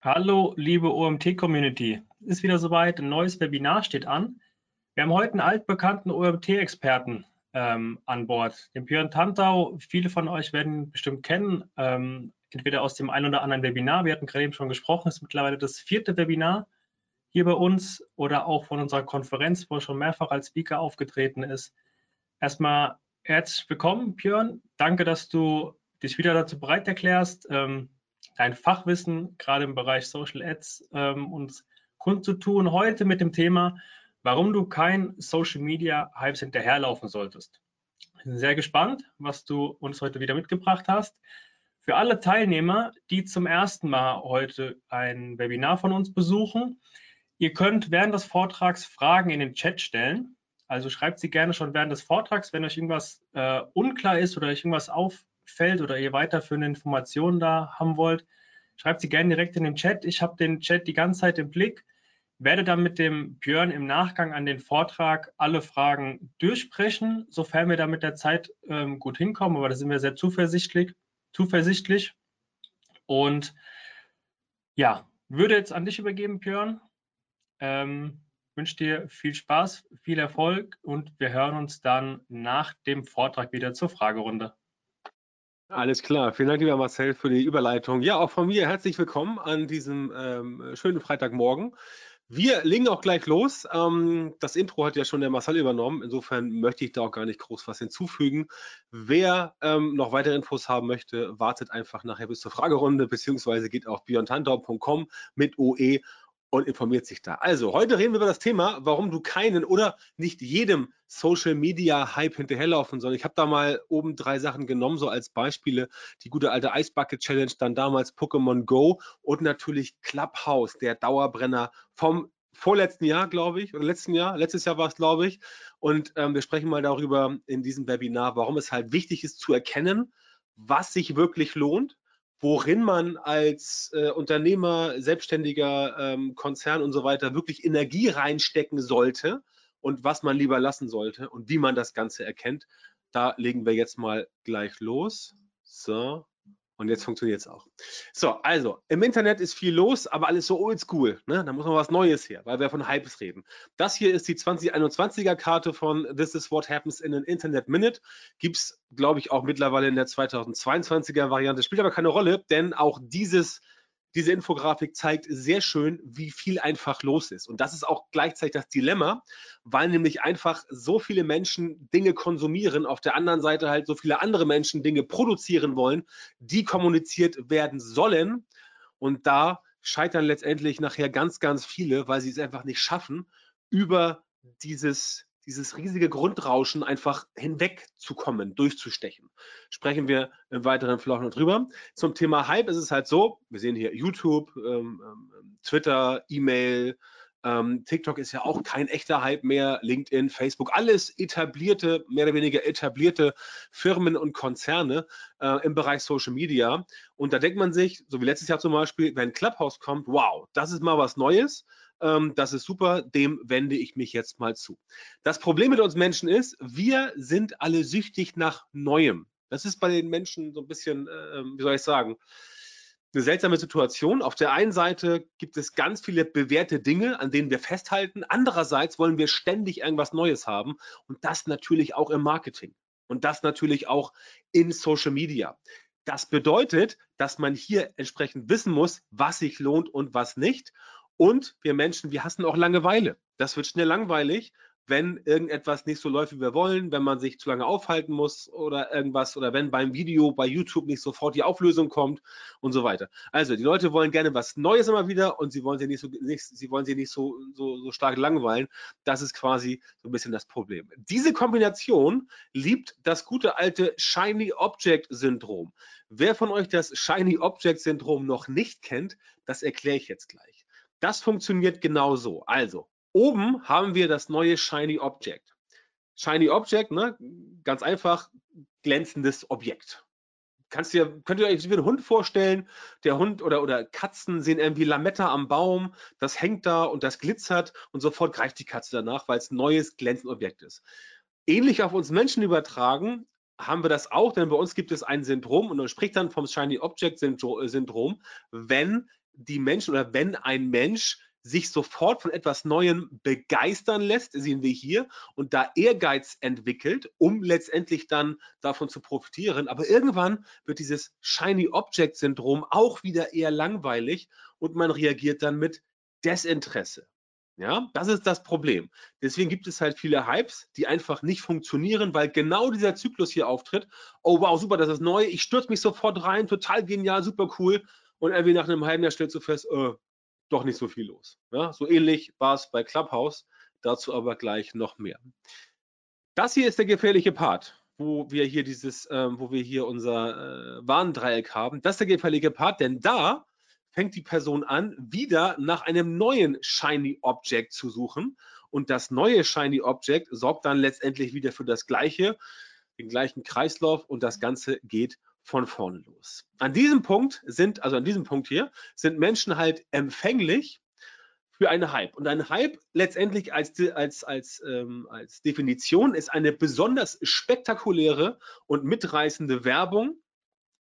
Hallo, liebe OMT-Community. Ist wieder soweit, ein neues Webinar steht an. Wir haben heute einen altbekannten OMT-Experten ähm, an Bord, den Björn Tantau. Viele von euch werden ihn bestimmt kennen, ähm, entweder aus dem einen oder anderen Webinar. Wir hatten gerade eben schon gesprochen, es ist mittlerweile das vierte Webinar hier bei uns oder auch von unserer Konferenz, wo er schon mehrfach als Speaker aufgetreten ist. Erstmal herzlich willkommen, Björn. Danke, dass du dich wieder dazu bereit erklärst. Ähm, dein Fachwissen gerade im Bereich Social Ads ähm, uns kundzutun. Heute mit dem Thema, warum du kein Social Media Hypes hinterherlaufen solltest. Ich bin sehr gespannt, was du uns heute wieder mitgebracht hast. Für alle Teilnehmer, die zum ersten Mal heute ein Webinar von uns besuchen, ihr könnt während des Vortrags Fragen in den Chat stellen. Also schreibt sie gerne schon während des Vortrags, wenn euch irgendwas äh, unklar ist oder euch irgendwas auf, fällt oder ihr weiterführende Informationen da haben wollt, schreibt sie gerne direkt in den Chat. Ich habe den Chat die ganze Zeit im Blick, werde dann mit dem Björn im Nachgang an den Vortrag alle Fragen durchsprechen, sofern wir da mit der Zeit ähm, gut hinkommen, aber da sind wir sehr zuversichtlich. zuversichtlich. Und ja, würde jetzt an dich übergeben, Björn. Ähm, wünsche dir viel Spaß, viel Erfolg und wir hören uns dann nach dem Vortrag wieder zur Fragerunde. Alles klar. Vielen Dank, lieber Marcel, für die Überleitung. Ja, auch von mir herzlich willkommen an diesem ähm, schönen Freitagmorgen. Wir legen auch gleich los. Ähm, das Intro hat ja schon der Marcel übernommen. Insofern möchte ich da auch gar nicht groß was hinzufügen. Wer ähm, noch weitere Infos haben möchte, wartet einfach nachher bis zur Fragerunde, beziehungsweise geht auf björntantau.com mit OE und informiert sich da. Also, heute reden wir über das Thema, warum du keinen oder nicht jedem Social Media Hype hinterherlaufen soll. Ich habe da mal oben drei Sachen genommen, so als Beispiele. Die gute alte Ice Bucket Challenge, dann damals Pokémon Go und natürlich Clubhouse, der Dauerbrenner vom vorletzten Jahr, glaube ich, oder letzten Jahr, letztes Jahr war es, glaube ich. Und ähm, wir sprechen mal darüber in diesem Webinar, warum es halt wichtig ist zu erkennen, was sich wirklich lohnt worin man als äh, Unternehmer, Selbstständiger, ähm, Konzern und so weiter wirklich Energie reinstecken sollte und was man lieber lassen sollte und wie man das Ganze erkennt. Da legen wir jetzt mal gleich los. So, und jetzt funktioniert es auch. So, also im Internet ist viel los, aber alles so oldschool. Ne? Da muss man was Neues her, weil wir von Hypes reden. Das hier ist die 2021er Karte von This is what happens in an Internet Minute. Gibt es, glaube ich, auch mittlerweile in der 2022er Variante. Spielt aber keine Rolle, denn auch dieses diese Infografik zeigt sehr schön, wie viel einfach los ist. Und das ist auch gleichzeitig das Dilemma, weil nämlich einfach so viele Menschen Dinge konsumieren, auf der anderen Seite halt so viele andere Menschen Dinge produzieren wollen, die kommuniziert werden sollen. Und da scheitern letztendlich nachher ganz, ganz viele, weil sie es einfach nicht schaffen, über dieses dieses riesige Grundrauschen einfach hinwegzukommen, durchzustechen. Sprechen wir im weiteren Verlauf noch drüber. Zum Thema Hype ist es halt so, wir sehen hier YouTube, ähm, ähm, Twitter, E-Mail, ähm, TikTok ist ja auch kein echter Hype mehr, LinkedIn, Facebook, alles etablierte, mehr oder weniger etablierte Firmen und Konzerne äh, im Bereich Social Media. Und da denkt man sich, so wie letztes Jahr zum Beispiel, wenn Clubhouse kommt, wow, das ist mal was Neues ähm, das ist super, dem wende ich mich jetzt mal zu. Das Problem mit uns Menschen ist, wir sind alle süchtig nach Neuem. Das ist bei den Menschen so ein bisschen, äh, wie soll ich sagen, eine seltsame Situation. Auf der einen Seite gibt es ganz viele bewährte Dinge, an denen wir festhalten. Andererseits wollen wir ständig irgendwas Neues haben und das natürlich auch im Marketing und das natürlich auch in Social Media. Das bedeutet, dass man hier entsprechend wissen muss, was sich lohnt und was nicht. Und wir Menschen, wir hassen auch Langeweile. Das wird schnell langweilig, wenn irgendetwas nicht so läuft, wie wir wollen, wenn man sich zu lange aufhalten muss oder irgendwas oder wenn beim Video bei YouTube nicht sofort die Auflösung kommt und so weiter. Also die Leute wollen gerne was Neues immer wieder und sie wollen sie nicht so, nicht, sie wollen sie nicht so, so, so stark langweilen. Das ist quasi so ein bisschen das Problem. Diese Kombination liebt das gute alte Shiny Object Syndrom. Wer von euch das Shiny Object Syndrom noch nicht kennt, das erkläre ich jetzt gleich. Das funktioniert genauso. Also, oben haben wir das neue Shiny Object. Shiny Object, ne? ganz einfach, glänzendes Objekt. Kannst dir, könnt ihr euch wie einen Hund vorstellen? Der Hund oder, oder Katzen sehen irgendwie Lametta am Baum, das hängt da und das glitzert und sofort greift die Katze danach, weil es ein neues glänzendes Objekt ist. Ähnlich auf uns Menschen übertragen, haben wir das auch, denn bei uns gibt es ein Syndrom und man spricht dann vom Shiny Object Syndrom, wenn die Menschen oder wenn ein Mensch sich sofort von etwas Neuem begeistern lässt, sehen wir hier, und da Ehrgeiz entwickelt, um letztendlich dann davon zu profitieren. Aber irgendwann wird dieses Shiny Object Syndrom auch wieder eher langweilig und man reagiert dann mit Desinteresse. Ja, das ist das Problem. Deswegen gibt es halt viele Hypes, die einfach nicht funktionieren, weil genau dieser Zyklus hier auftritt. Oh wow, super, das ist neu. Ich stürze mich sofort rein, total genial, super cool. Und irgendwie nach einem halben Jahr stellst du fest, äh, doch nicht so viel los. Ja, so ähnlich war es bei Clubhouse, dazu aber gleich noch mehr. Das hier ist der gefährliche Part, wo wir hier dieses, ähm, wo wir hier unser äh, Warndreieck haben. Das ist der gefährliche Part, denn da fängt die Person an, wieder nach einem neuen Shiny Object zu suchen. Und das neue Shiny Object sorgt dann letztendlich wieder für das gleiche, den gleichen Kreislauf und das Ganze geht von vorne los. An diesem Punkt sind, also an diesem Punkt hier, sind Menschen halt empfänglich für einen Hype. Und ein Hype letztendlich als, als, als, ähm, als Definition ist eine besonders spektakuläre und mitreißende Werbung,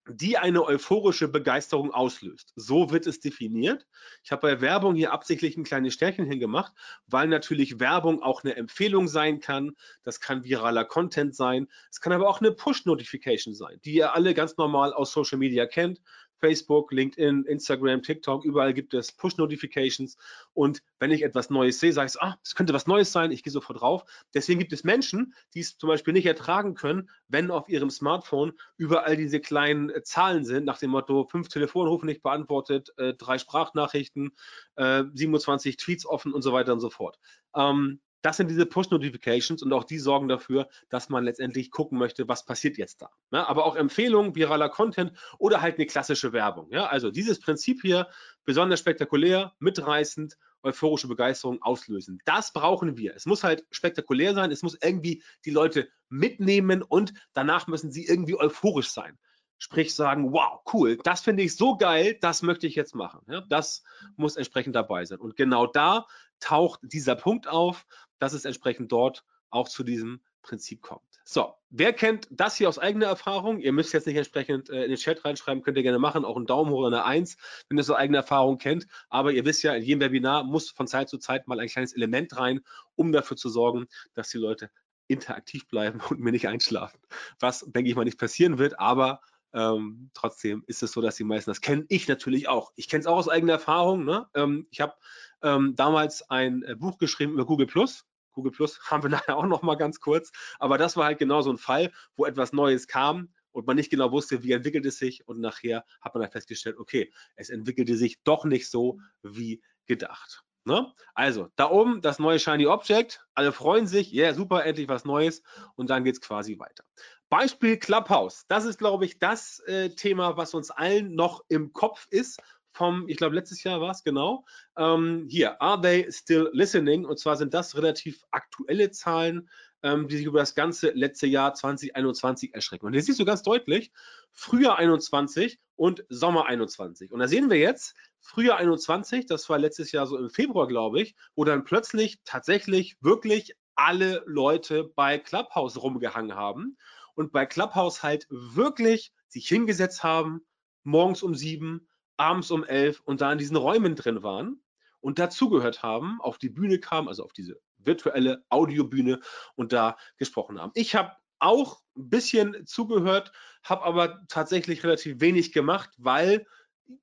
die eine euphorische Begeisterung auslöst. So wird es definiert. Ich habe bei Werbung hier absichtlich ein kleines Sternchen hingemacht, weil natürlich Werbung auch eine Empfehlung sein kann. Das kann viraler Content sein. Es kann aber auch eine Push-Notification sein, die ihr alle ganz normal aus Social Media kennt. Facebook, LinkedIn, Instagram, TikTok, überall gibt es Push-Notifications. Und wenn ich etwas Neues sehe, sage ich, ah, es könnte was Neues sein, ich gehe sofort drauf. Deswegen gibt es Menschen, die es zum Beispiel nicht ertragen können, wenn auf ihrem Smartphone überall diese kleinen äh, Zahlen sind, nach dem Motto, fünf Telefonrufe nicht beantwortet, äh, drei Sprachnachrichten, äh, 27 Tweets offen und so weiter und so fort. Ähm, das sind diese Push-Notifications und auch die sorgen dafür, dass man letztendlich gucken möchte, was passiert jetzt da. Ja, aber auch Empfehlungen, viraler Content oder halt eine klassische Werbung. Ja, also dieses Prinzip hier, besonders spektakulär, mitreißend, euphorische Begeisterung auslösen. Das brauchen wir. Es muss halt spektakulär sein, es muss irgendwie die Leute mitnehmen und danach müssen sie irgendwie euphorisch sein. Sprich sagen, wow, cool, das finde ich so geil, das möchte ich jetzt machen. Ja, das muss entsprechend dabei sein. Und genau da taucht dieser Punkt auf, dass es entsprechend dort auch zu diesem Prinzip kommt. So, wer kennt das hier aus eigener Erfahrung? Ihr müsst jetzt nicht entsprechend äh, in den Chat reinschreiben, könnt ihr gerne machen, auch einen Daumen hoch oder eine Eins, wenn ihr so eigene Erfahrung kennt. Aber ihr wisst ja, in jedem Webinar muss von Zeit zu Zeit mal ein kleines Element rein, um dafür zu sorgen, dass die Leute interaktiv bleiben und mir nicht einschlafen. Was, denke ich mal, nicht passieren wird, aber ähm, trotzdem ist es so, dass die meisten das kennen. Ich natürlich auch. Ich kenne es auch aus eigener Erfahrung. Ne? Ähm, ich habe ähm, damals ein äh, Buch geschrieben über Google Plus. Google Plus haben wir nachher auch noch mal ganz kurz. Aber das war halt genau so ein Fall, wo etwas Neues kam und man nicht genau wusste, wie entwickelt es sich. Und nachher hat man dann festgestellt, okay, es entwickelte sich doch nicht so wie gedacht. Ne? Also, da oben das neue Shiny Object. Alle freuen sich, ja, yeah, super, endlich was Neues. Und dann geht es quasi weiter. Beispiel Clubhouse. Das ist, glaube ich, das äh, Thema, was uns allen noch im Kopf ist vom, ich glaube, letztes Jahr war es genau. Ähm, hier, are they still listening? Und zwar sind das relativ aktuelle Zahlen, ähm, die sich über das ganze letzte Jahr 2021 erschrecken. Und hier siehst du ganz deutlich, Frühjahr 21 und Sommer 21. Und da sehen wir jetzt, Frühjahr 21, das war letztes Jahr so im Februar, glaube ich, wo dann plötzlich tatsächlich wirklich alle Leute bei Clubhouse rumgehangen haben und bei Clubhouse halt wirklich sich hingesetzt haben, morgens um sieben, abends um elf und da in diesen Räumen drin waren und dazugehört haben, auf die Bühne kamen, also auf diese virtuelle Audiobühne und da gesprochen haben. Ich habe auch ein bisschen zugehört, habe aber tatsächlich relativ wenig gemacht, weil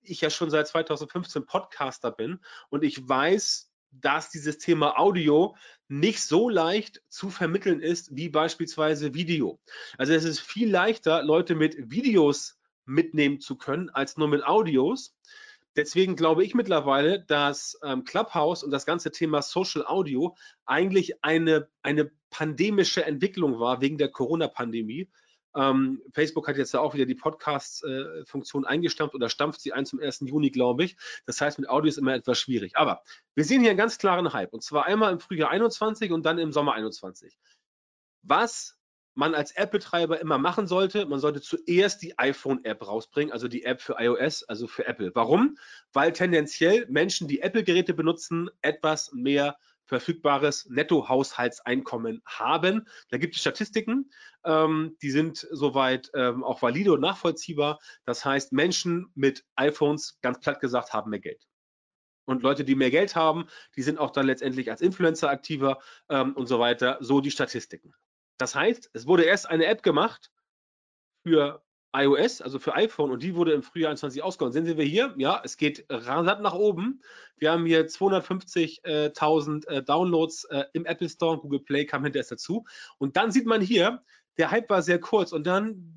ich ja schon seit 2015 Podcaster bin und ich weiß, dass dieses Thema Audio nicht so leicht zu vermitteln ist wie beispielsweise Video. Also es ist viel leichter, Leute mit Videos mitnehmen zu können, als nur mit Audios. Deswegen glaube ich mittlerweile, dass ähm, Clubhouse und das ganze Thema Social Audio eigentlich eine, eine pandemische Entwicklung war wegen der Corona-Pandemie. Ähm, Facebook hat jetzt ja auch wieder die Podcast-Funktion äh, eingestampft oder stampft sie ein zum 1. Juni, glaube ich. Das heißt, mit Audio ist immer etwas schwierig. Aber wir sehen hier einen ganz klaren Hype und zwar einmal im Frühjahr 21 und dann im Sommer 21. Was man als App-Betreiber immer machen sollte, man sollte zuerst die iPhone-App rausbringen, also die App für iOS, also für Apple. Warum? Weil tendenziell Menschen, die Apple-Geräte benutzen, etwas mehr verfügbares Nettohaushaltseinkommen haben. Da gibt es Statistiken, ähm, die sind soweit ähm, auch valide und nachvollziehbar. Das heißt, Menschen mit iPhones, ganz platt gesagt, haben mehr Geld. Und Leute, die mehr Geld haben, die sind auch dann letztendlich als Influencer aktiver ähm, und so weiter. So die Statistiken. Das heißt, es wurde erst eine App gemacht für iOS, also für iPhone, und die wurde im Frühjahr 21 ausgehauen. Sehen Sie wir hier? Ja, es geht rasant nach oben. Wir haben hier 250.000 äh, Downloads äh, im Apple Store, Google Play kam hinterher dazu. Und dann sieht man hier, der Hype war sehr kurz und dann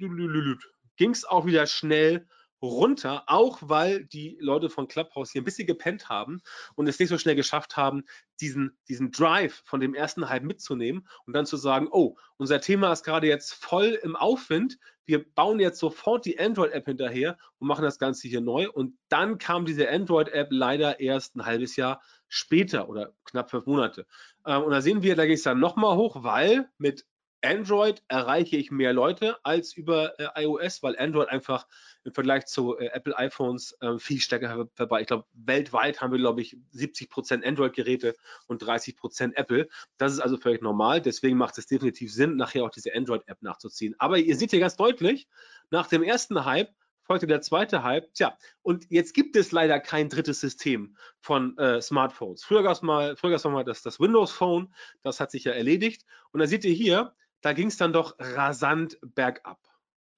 ging es auch wieder schnell runter, auch weil die Leute von Clubhouse hier ein bisschen gepennt haben und es nicht so schnell geschafft haben, diesen, diesen Drive von dem ersten Hype mitzunehmen und dann zu sagen, oh, unser Thema ist gerade jetzt voll im Aufwind, wir bauen jetzt sofort die Android-App hinterher und machen das Ganze hier neu. Und dann kam diese Android-App leider erst ein halbes Jahr später oder knapp fünf Monate. Ähm, und da sehen wir, da geht es dann nochmal hoch, weil mit Android erreiche ich mehr Leute als über äh, iOS, weil Android einfach im Vergleich zu äh, Apple iPhones äh, viel stärker vorbei. Ich glaube, weltweit haben wir, glaube ich, 70 Prozent Android-Geräte und 30 Prozent Apple. Das ist also völlig normal. Deswegen macht es definitiv Sinn, nachher auch diese Android-App nachzuziehen. Aber ihr seht hier ganz deutlich, nach dem ersten Hype folgte der zweite Hype. Tja, und jetzt gibt es leider kein drittes System von äh, Smartphones. Früher gab es mal, früher gab's mal das, das Windows Phone, das hat sich ja erledigt. Und da seht ihr hier, da ging es dann doch rasant bergab.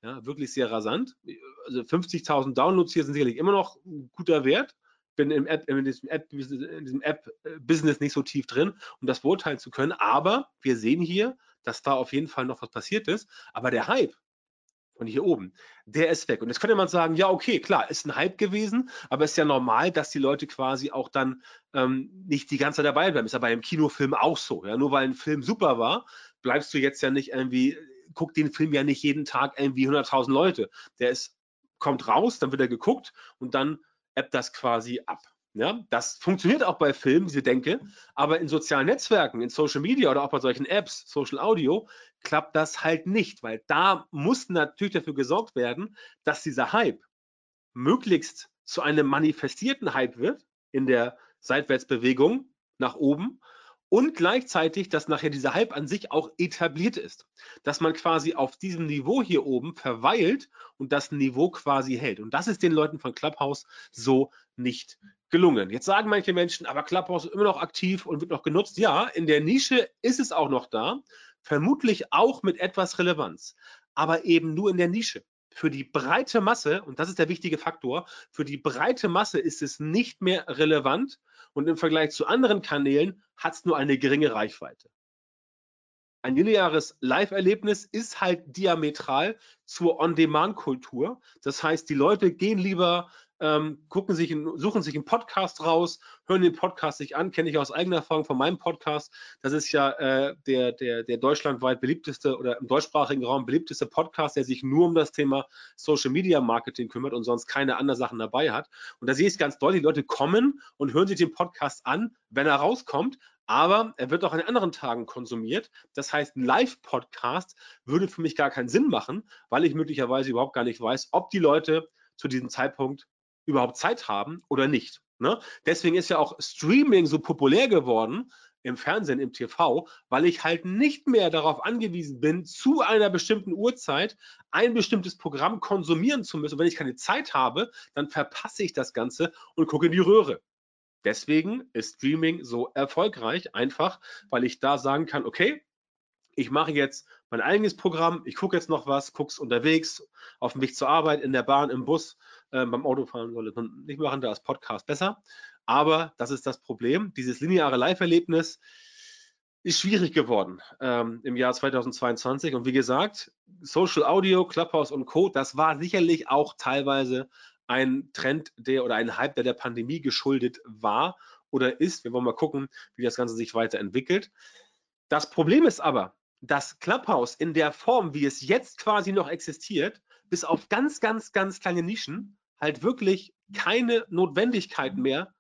Ja, wirklich sehr rasant. Also 50.000 Downloads hier sind sicherlich immer noch ein guter Wert. Bin im App, in diesem App-Business App nicht so tief drin, um das beurteilen zu können. Aber wir sehen hier, dass da auf jeden Fall noch was passiert ist. Aber der Hype von hier oben, der ist weg. Und jetzt könnte man sagen, ja, okay, klar, ist ein Hype gewesen, aber ist ja normal, dass die Leute quasi auch dann ähm, nicht die ganze Zeit dabei bleiben. Ist ja bei einem Kinofilm auch so. Ja? Nur weil ein Film super war, bleibst du jetzt ja nicht irgendwie, guck den Film ja nicht jeden Tag irgendwie 100.000 Leute. Der ist, kommt raus, dann wird er geguckt und dann appt das quasi ab. Ja, das funktioniert auch bei Filmen, diese Denke, aber in sozialen Netzwerken, in Social Media oder auch bei solchen Apps, Social Audio, klappt das halt nicht, weil da muss natürlich dafür gesorgt werden, dass dieser Hype möglichst zu einem manifestierten Hype wird in der Seitwärtsbewegung nach oben und gleichzeitig, dass nachher dieser Hype an sich auch etabliert ist. Dass man quasi auf diesem Niveau hier oben verweilt und das Niveau quasi hält. Und das ist den Leuten von Clubhouse so nicht gelungen. Jetzt sagen manche Menschen, aber Clubhouse ist immer noch aktiv und wird noch genutzt. Ja, in der Nische ist es auch noch da, vermutlich auch mit etwas Relevanz, aber eben nur in der Nische. Für die breite Masse, und das ist der wichtige Faktor, für die breite Masse ist es nicht mehr relevant und im Vergleich zu anderen Kanälen hat es nur eine geringe Reichweite. Ein lineares Live-Erlebnis ist halt diametral zur On-Demand-Kultur. Das heißt, die Leute gehen lieber ähm, gucken sich, suchen sich einen Podcast raus, hören den Podcast sich an, kenne ich aus eigener Erfahrung von meinem Podcast. Das ist ja äh, der, der, der deutschlandweit beliebteste oder im deutschsprachigen Raum beliebteste Podcast, der sich nur um das Thema Social Media Marketing kümmert und sonst keine anderen Sachen dabei hat. Und da sehe ich es ganz deutlich, die Leute kommen und hören sich den Podcast an, wenn er rauskommt, aber er wird auch an anderen Tagen konsumiert. Das heißt, ein Live-Podcast würde für mich gar keinen Sinn machen, weil ich möglicherweise überhaupt gar nicht weiß, ob die Leute zu diesem Zeitpunkt überhaupt Zeit haben oder nicht. Ne? Deswegen ist ja auch Streaming so populär geworden im Fernsehen, im TV, weil ich halt nicht mehr darauf angewiesen bin, zu einer bestimmten Uhrzeit ein bestimmtes Programm konsumieren zu müssen. Und wenn ich keine Zeit habe, dann verpasse ich das Ganze und gucke in die Röhre. Deswegen ist Streaming so erfolgreich, einfach weil ich da sagen kann, okay, ich mache jetzt mein eigenes Programm, ich gucke jetzt noch was, gucke es unterwegs, auf dem Weg zur Arbeit, in der Bahn, im Bus, äh, beim Autofahren soll man nicht machen, da ist Podcast besser. Aber das ist das Problem. Dieses lineare Live-Erlebnis ist schwierig geworden ähm, im Jahr 2022. Und wie gesagt, Social Audio, Clubhouse und Co., das war sicherlich auch teilweise ein Trend, der oder ein Hype, der der Pandemie geschuldet war oder ist. Wir wollen mal gucken, wie das Ganze sich weiterentwickelt. Das Problem ist aber, dass Clubhouse in der Form, wie es jetzt quasi noch existiert, bis auf ganz, ganz, ganz kleine Nischen halt wirklich keine Notwendigkeit mehr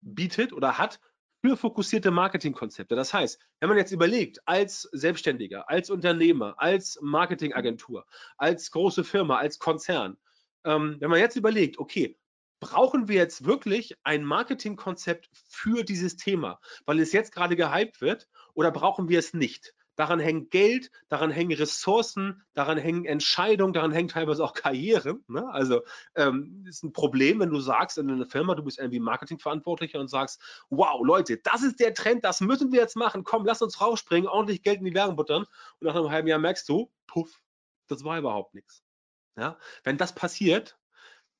bietet oder hat für fokussierte Marketingkonzepte. Das heißt, wenn man jetzt überlegt, als Selbstständiger, als Unternehmer, als Marketingagentur, als große Firma, als Konzern, ähm, wenn man jetzt überlegt, okay, brauchen wir jetzt wirklich ein Marketingkonzept für dieses Thema, weil es jetzt gerade gehypt wird, oder brauchen wir es nicht? Daran hängt Geld, daran hängen Ressourcen, daran hängen Entscheidungen, daran hängt teilweise auch Karriere. Ne? Also ähm, ist ein Problem, wenn du sagst in einer Firma, du bist irgendwie Marketingverantwortlicher und sagst, wow, Leute, das ist der Trend, das müssen wir jetzt machen, komm, lass uns rausspringen, ordentlich Geld in die Werbung buttern. Und nach einem halben Jahr merkst du, puff, das war überhaupt nichts. Ja? Wenn das passiert,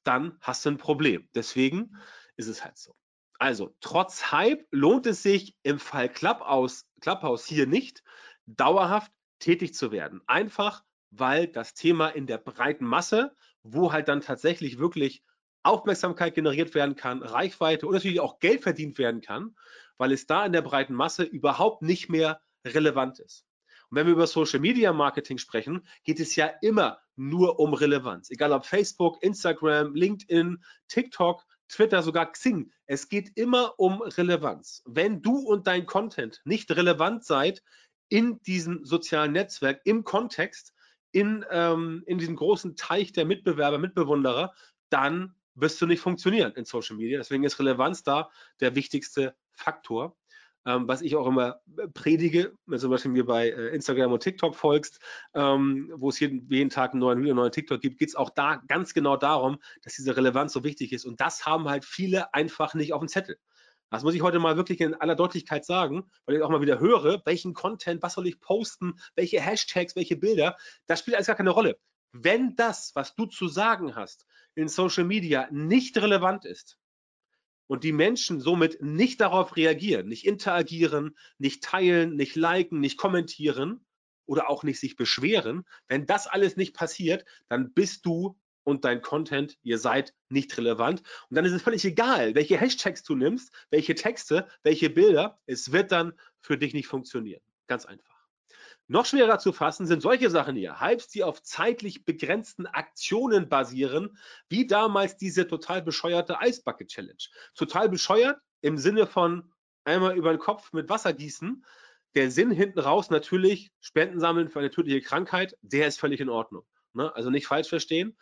dann hast du ein Problem. Deswegen ist es halt so. Also, trotz Hype lohnt es sich im Fall Clubhouse, Clubhouse hier nicht, dauerhaft tätig zu werden. Einfach, weil das Thema in der breiten Masse, wo halt dann tatsächlich wirklich Aufmerksamkeit generiert werden kann, Reichweite und natürlich auch Geld verdient werden kann, weil es da in der breiten Masse überhaupt nicht mehr relevant ist. Und wenn wir über Social Media Marketing sprechen, geht es ja immer nur um Relevanz. Egal ob Facebook, Instagram, LinkedIn, TikTok, Twitter, sogar Xing. Es geht immer um Relevanz. Wenn du und dein Content nicht relevant seid in diesem sozialen Netzwerk, im Kontext, in, ähm, in diesem großen Teich der Mitbewerber, Mitbewunderer, dann wirst du nicht funktionieren in Social Media. Deswegen ist Relevanz da der wichtigste Faktor ähm, was ich auch immer predige, wenn zum Beispiel mir bei äh, Instagram und TikTok folgst, ähm, wo es jeden, jeden Tag einen neuen Video, einen neuen TikTok gibt, geht es auch da ganz genau darum, dass diese Relevanz so wichtig ist. Und das haben halt viele einfach nicht auf dem Zettel. Das muss ich heute mal wirklich in aller Deutlichkeit sagen, weil ich auch mal wieder höre, welchen Content, was soll ich posten, welche Hashtags, welche Bilder, das spielt alles gar keine Rolle. Wenn das, was du zu sagen hast, in Social Media nicht relevant ist, und die Menschen somit nicht darauf reagieren, nicht interagieren, nicht teilen, nicht liken, nicht kommentieren oder auch nicht sich beschweren, wenn das alles nicht passiert, dann bist du und dein Content, ihr seid nicht relevant. Und dann ist es völlig egal, welche Hashtags du nimmst, welche Texte, welche Bilder. Es wird dann für dich nicht funktionieren. Ganz einfach. Noch schwerer zu fassen sind solche Sachen hier. Hypes, die auf zeitlich begrenzten Aktionen basieren, wie damals diese total bescheuerte Eisbucket Challenge. Total bescheuert im Sinne von einmal über den Kopf mit Wasser gießen. Der Sinn hinten raus natürlich Spenden sammeln für eine tödliche Krankheit, der ist völlig in Ordnung. Ne? Also nicht falsch verstehen.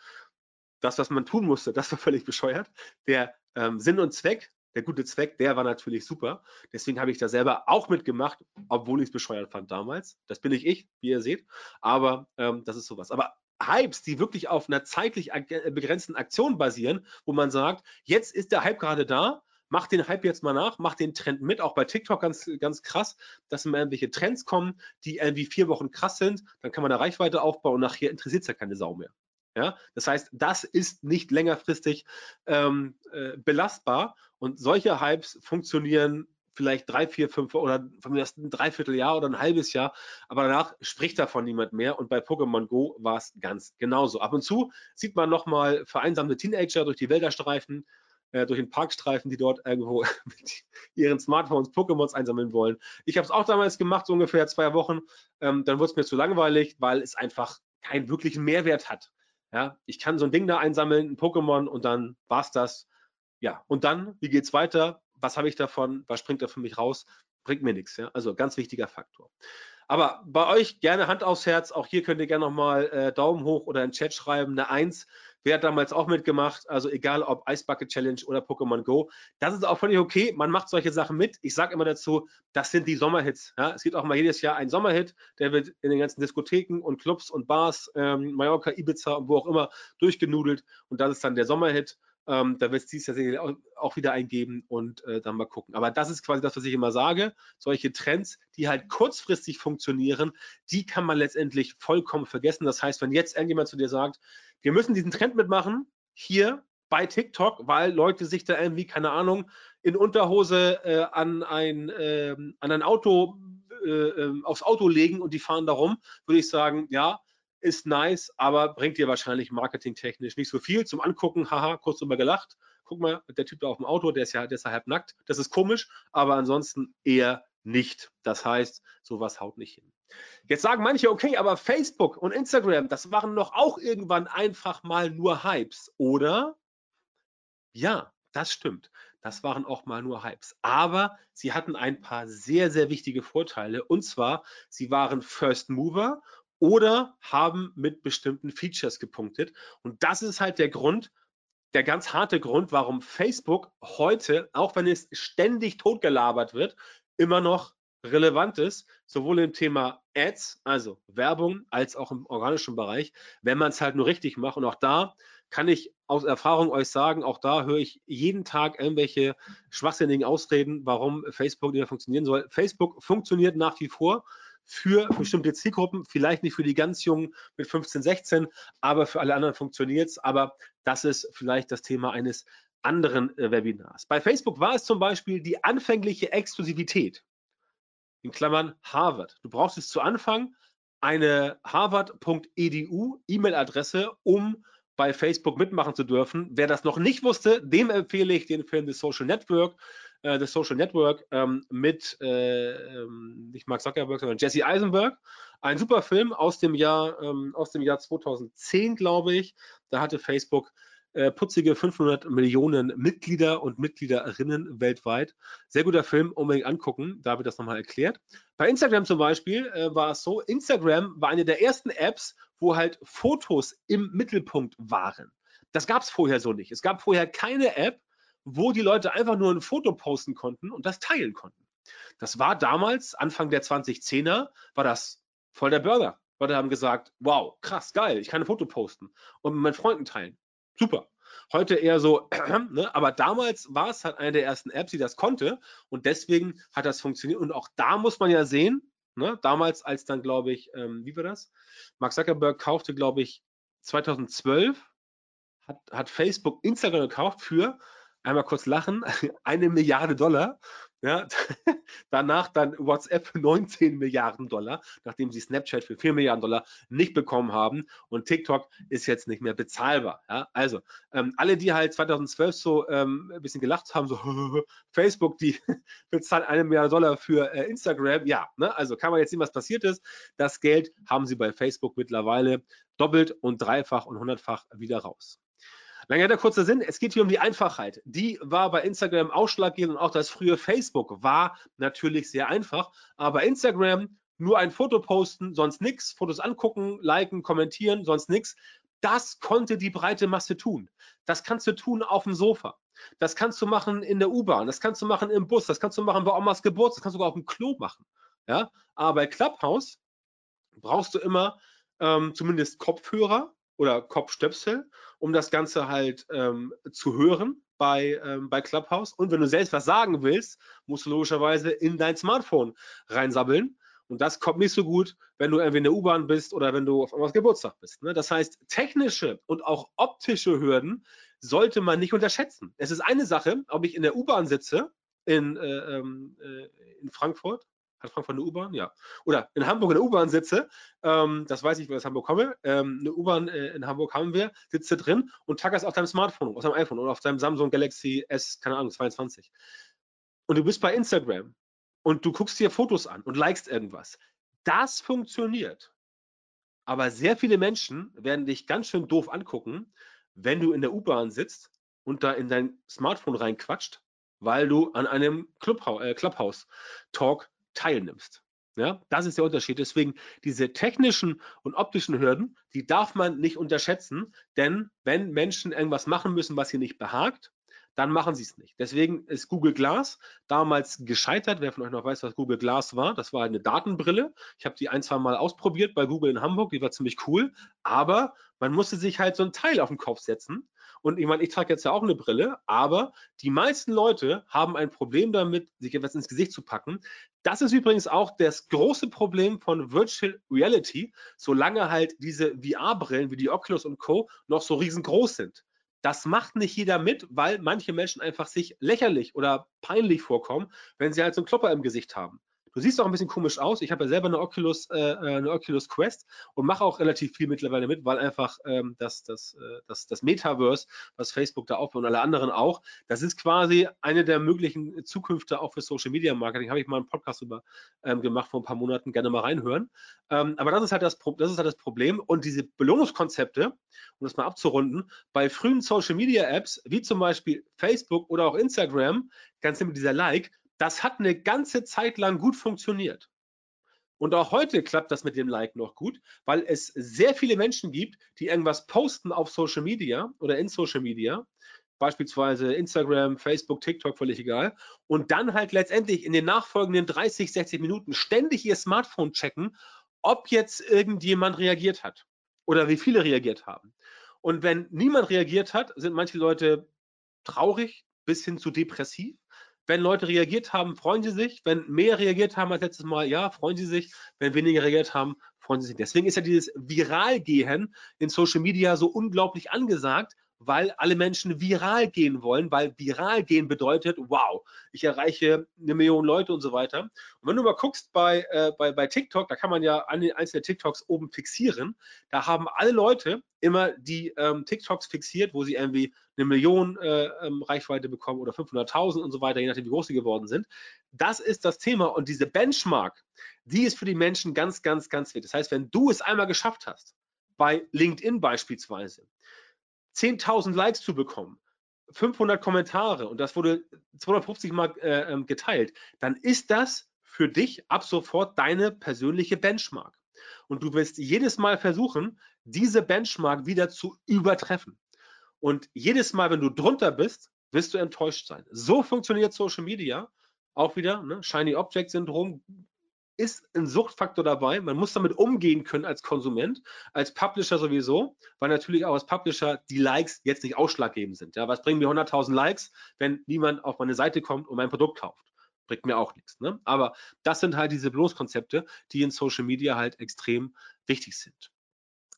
Das, was man tun musste, das war völlig bescheuert. Der ähm, Sinn und Zweck der gute Zweck, der war natürlich super. Deswegen habe ich da selber auch mitgemacht, obwohl ich es bescheuert fand damals. Das bin ich, wie ihr seht. Aber ähm, das ist sowas. Aber Hypes, die wirklich auf einer zeitlich äh, begrenzten Aktion basieren, wo man sagt, jetzt ist der Hype gerade da, mach den Hype jetzt mal nach, mach den Trend mit, auch bei TikTok ganz, ganz krass, dass immer irgendwelche Trends kommen, die irgendwie vier Wochen krass sind, dann kann man da Reichweite aufbauen und nachher interessiert es ja keine Sau mehr. Ja, das heißt, das ist nicht längerfristig ähm, äh, belastbar und solche Hypes funktionieren vielleicht drei, vier, fünf oder von mir ein Dreivierteljahr oder ein halbes Jahr, aber danach spricht davon niemand mehr und bei Pokémon Go war es ganz genauso. Ab und zu sieht man nochmal vereinsamte Teenager durch die Wälder streifen, äh, durch den Parkstreifen, die dort irgendwo mit ihren Smartphones Pokémons einsammeln wollen. Ich habe es auch damals gemacht, so ungefähr zwei Wochen. Ähm, dann wurde es mir zu langweilig, weil es einfach keinen wirklichen Mehrwert hat. Ja, ich kann so ein Ding da einsammeln, ein Pokémon und dann war's das. Ja, und dann, wie geht's weiter? Was habe ich davon? Was springt da für mich raus? Bringt mir nichts. Ja? Also ganz wichtiger Faktor. Aber bei euch gerne Hand aufs Herz. Auch hier könnt ihr gerne nochmal äh, Daumen hoch oder in den Chat schreiben. Eine Eins. Wer hat damals auch mitgemacht? Also egal ob Ice Bucket Challenge oder Pokémon Go. Das ist auch völlig okay. Man macht solche Sachen mit. Ich sage immer dazu, das sind die Sommerhits. Ja? Es gibt auch mal jedes Jahr einen Sommerhit. Der wird in den ganzen Diskotheken und Clubs und Bars, ähm, Mallorca, Ibiza und wo auch immer durchgenudelt. Und das ist dann der Sommerhit. Ähm, da wird es dies auch, auch, wieder eingeben und äh, dann mal gucken. Aber das ist quasi das, was ich immer sage. Solche Trends, die halt kurzfristig funktionieren, die kann man letztendlich vollkommen vergessen. Das heißt, wenn jetzt irgendjemand zu dir sagt, wir müssen diesen Trend mitmachen, hier bei TikTok, weil Leute sich da irgendwie, keine Ahnung, in Unterhose äh, an, ein, äh, an ein Auto, äh, ähm, aufs Auto legen und die fahren da rum, würde ich sagen, ja, ist nice, aber bringt dir wahrscheinlich marketingtechnisch nicht so viel. Zum Angucken, haha, kurz drüber gelacht. Guck mal, der Typ da auf dem Auto, der ist ja, der ist halb nackt. Das ist komisch, aber ansonsten eher nicht. Das heißt, sowas haut nicht hin. Jetzt sagen manche, okay, aber Facebook und Instagram, das waren doch auch irgendwann einfach mal nur Hypes, oder? Ja, das stimmt. Das waren auch mal nur Hypes. Aber sie hatten ein paar sehr, sehr wichtige Vorteile. Und zwar, sie waren First Mover oder haben mit bestimmten Features gepunktet. Und das ist halt der Grund, der ganz harte Grund, warum Facebook heute, auch wenn es ständig totgelabert wird, immer noch Relevantes, sowohl im Thema Ads, also Werbung, als auch im organischen Bereich, wenn man es halt nur richtig macht. Und auch da kann ich aus Erfahrung euch sagen, auch da höre ich jeden Tag irgendwelche schwachsinnigen Ausreden, warum Facebook nicht mehr funktionieren soll. Facebook funktioniert nach wie vor für bestimmte Zielgruppen, vielleicht nicht für die ganz Jungen mit 15, 16, aber für alle anderen funktioniert es. Aber das ist vielleicht das Thema eines anderen äh, Webinars. Bei Facebook war es zum Beispiel die anfängliche Exklusivität, in Klammern Harvard. Du brauchst es zu Anfang eine harvard.edu E-Mail-Adresse, um bei Facebook mitmachen zu dürfen. Wer das noch nicht wusste, dem empfehle ich den Film The Social Network. Äh, The Social Network ähm, mit äh, ähm, nicht Mark Zuckerberg, sondern Jesse Eisenberg. Ein super Film aus dem Jahr ähm, aus dem Jahr 2010, glaube ich. Da hatte Facebook äh, putzige 500 Millionen Mitglieder und Mitgliederinnen weltweit. Sehr guter Film, unbedingt angucken. Da wird das nochmal erklärt. Bei Instagram zum Beispiel äh, war es so, Instagram war eine der ersten Apps, wo halt Fotos im Mittelpunkt waren. Das gab es vorher so nicht. Es gab vorher keine App, wo die Leute einfach nur ein Foto posten konnten und das teilen konnten. Das war damals, Anfang der 2010er, war das voll der Burger. Leute haben gesagt, wow, krass, geil, ich kann ein Foto posten und mit meinen Freunden teilen super. Heute eher so, ne? aber damals war es halt eine der ersten Apps, die das konnte und deswegen hat das funktioniert. Und auch da muss man ja sehen, ne? damals als dann, glaube ich, ähm, wie war das? Mark Zuckerberg kaufte, glaube ich, 2012 hat, hat Facebook Instagram gekauft für, einmal kurz lachen, eine Milliarde Dollar. Ja, danach dann WhatsApp für 19 Milliarden Dollar, nachdem sie Snapchat für 4 Milliarden Dollar nicht bekommen haben. Und TikTok ist jetzt nicht mehr bezahlbar. Ja, also ähm, alle, die halt 2012 so ähm, ein bisschen gelacht haben, so Facebook, die bezahlt eine Milliarde Dollar für äh, Instagram. Ja, ne, also kann man jetzt sehen, was passiert ist. Das Geld haben sie bei Facebook mittlerweile doppelt und dreifach und hundertfach wieder raus. Lange der kurze Sinn, es geht hier um die Einfachheit. Die war bei Instagram ausschlaggebend und auch das frühe Facebook war natürlich sehr einfach. Aber Instagram nur ein Foto posten, sonst nichts, Fotos angucken, liken, kommentieren, sonst nichts. Das konnte die breite Masse tun. Das kannst du tun auf dem Sofa. Das kannst du machen in der U-Bahn. Das kannst du machen im Bus. Das kannst du machen bei Omas Geburtstag. Das kannst du sogar auf dem Klo machen. Ja? Aber bei Clubhouse brauchst du immer ähm, zumindest Kopfhörer oder Kopfstöpsel, um das Ganze halt ähm, zu hören bei, ähm, bei Clubhouse. Und wenn du selbst was sagen willst, musst du logischerweise in dein Smartphone reinsabbeln. Und das kommt nicht so gut, wenn du irgendwie in der U-Bahn bist oder wenn du auf einmal Geburtstag bist. Ne? Das heißt, technische und auch optische Hürden sollte man nicht unterschätzen. Es ist eine Sache, ob ich in der U-Bahn sitze in, äh, ähm, äh, in Frankfurt hat Frankfurt eine U-Bahn? Ja. Oder in Hamburg eine U-Bahn sitze, ähm, das weiß ich, weil ich aus Hamburg komme, ähm, eine U-Bahn äh, in Hamburg haben wir, sitze drin und tackerst auf deinem Smartphone, auf deinem iPhone oder auf deinem Samsung Galaxy S, keine Ahnung, 22. Und du bist bei Instagram und du guckst dir Fotos an und likest irgendwas. Das funktioniert. Aber sehr viele Menschen werden dich ganz schön doof angucken, wenn du in der U-Bahn sitzt und da in dein Smartphone reinquatscht, weil du an einem äh, Clubhouse-Talk teilnimmst. Ja, das ist der Unterschied. Deswegen diese technischen und optischen Hürden, die darf man nicht unterschätzen, denn wenn Menschen irgendwas machen müssen, was sie nicht behagt, dann machen sie es nicht. Deswegen ist Google Glass damals gescheitert. Wer von euch noch weiß, was Google Glass war, das war eine Datenbrille. Ich habe die ein, zwei Mal ausprobiert bei Google in Hamburg, die war ziemlich cool, aber man musste sich halt so ein Teil auf den Kopf setzen und ich meine, ich trage jetzt ja auch eine Brille, aber die meisten Leute haben ein Problem damit, sich etwas ins Gesicht zu packen. Das ist übrigens auch das große Problem von Virtual Reality, solange halt diese VR-Brillen wie die Oculus und Co. noch so riesengroß sind. Das macht nicht jeder mit, weil manche Menschen einfach sich lächerlich oder peinlich vorkommen, wenn sie halt so einen Klopper im Gesicht haben. Du siehst auch ein bisschen komisch aus. Ich habe ja selber eine Oculus, äh, äh, eine Oculus Quest und mache auch relativ viel mittlerweile mit, weil einfach ähm, das, das, äh, das, das Metaverse, was Facebook da aufbaut und alle anderen auch, das ist quasi eine der möglichen Zukünfte auch für Social Media Marketing. Habe ich mal einen Podcast über ähm, gemacht vor ein paar Monaten, gerne mal reinhören. Ähm, aber das ist halt das, das ist halt das Problem und diese Belohnungskonzepte, um das mal abzurunden, bei frühen Social Media Apps wie zum Beispiel Facebook oder auch Instagram, ganz mit dieser Like, das hat eine ganze Zeit lang gut funktioniert. Und auch heute klappt das mit dem Like noch gut, weil es sehr viele Menschen gibt, die irgendwas posten auf Social Media oder in Social Media, beispielsweise Instagram, Facebook, TikTok, völlig egal, und dann halt letztendlich in den nachfolgenden 30, 60 Minuten ständig ihr Smartphone checken, ob jetzt irgendjemand reagiert hat oder wie viele reagiert haben. Und wenn niemand reagiert hat, sind manche Leute traurig bis hin zu depressiv. Wenn Leute reagiert haben, freuen sie sich. Wenn mehr reagiert haben als letztes Mal, ja, freuen sie sich. Wenn weniger reagiert haben, freuen sie sich. Deswegen ist ja dieses Viralgehen in Social Media so unglaublich angesagt, weil alle Menschen viral gehen wollen, weil viral gehen bedeutet, wow, ich erreiche eine Million Leute und so weiter. Und wenn du mal guckst bei, äh, bei, bei TikTok, da kann man ja einzelne TikToks oben fixieren, da haben alle Leute immer die ähm, TikToks fixiert, wo sie irgendwie eine Million äh, ähm, Reichweite bekommen oder 500.000 und so weiter, je nachdem, wie groß sie geworden sind. Das ist das Thema und diese Benchmark, die ist für die Menschen ganz, ganz, ganz wichtig. Das heißt, wenn du es einmal geschafft hast, bei LinkedIn beispielsweise, 10.000 Likes zu bekommen, 500 Kommentare und das wurde 250 Mal äh, ähm, geteilt, dann ist das für dich ab sofort deine persönliche Benchmark. Und du wirst jedes Mal versuchen, diese Benchmark wieder zu übertreffen. Und jedes Mal, wenn du drunter bist, wirst du enttäuscht sein. So funktioniert Social Media. Auch wieder, ne? Shiny Object Syndrom ist ein Suchtfaktor dabei. Man muss damit umgehen können als Konsument, als Publisher sowieso, weil natürlich auch als Publisher die Likes jetzt nicht ausschlaggebend sind. Ja, was bringen mir 100.000 Likes, wenn niemand auf meine Seite kommt und mein Produkt kauft? Bringt mir auch nichts. Ne? Aber das sind halt diese Bloßkonzepte, die in Social Media halt extrem wichtig sind.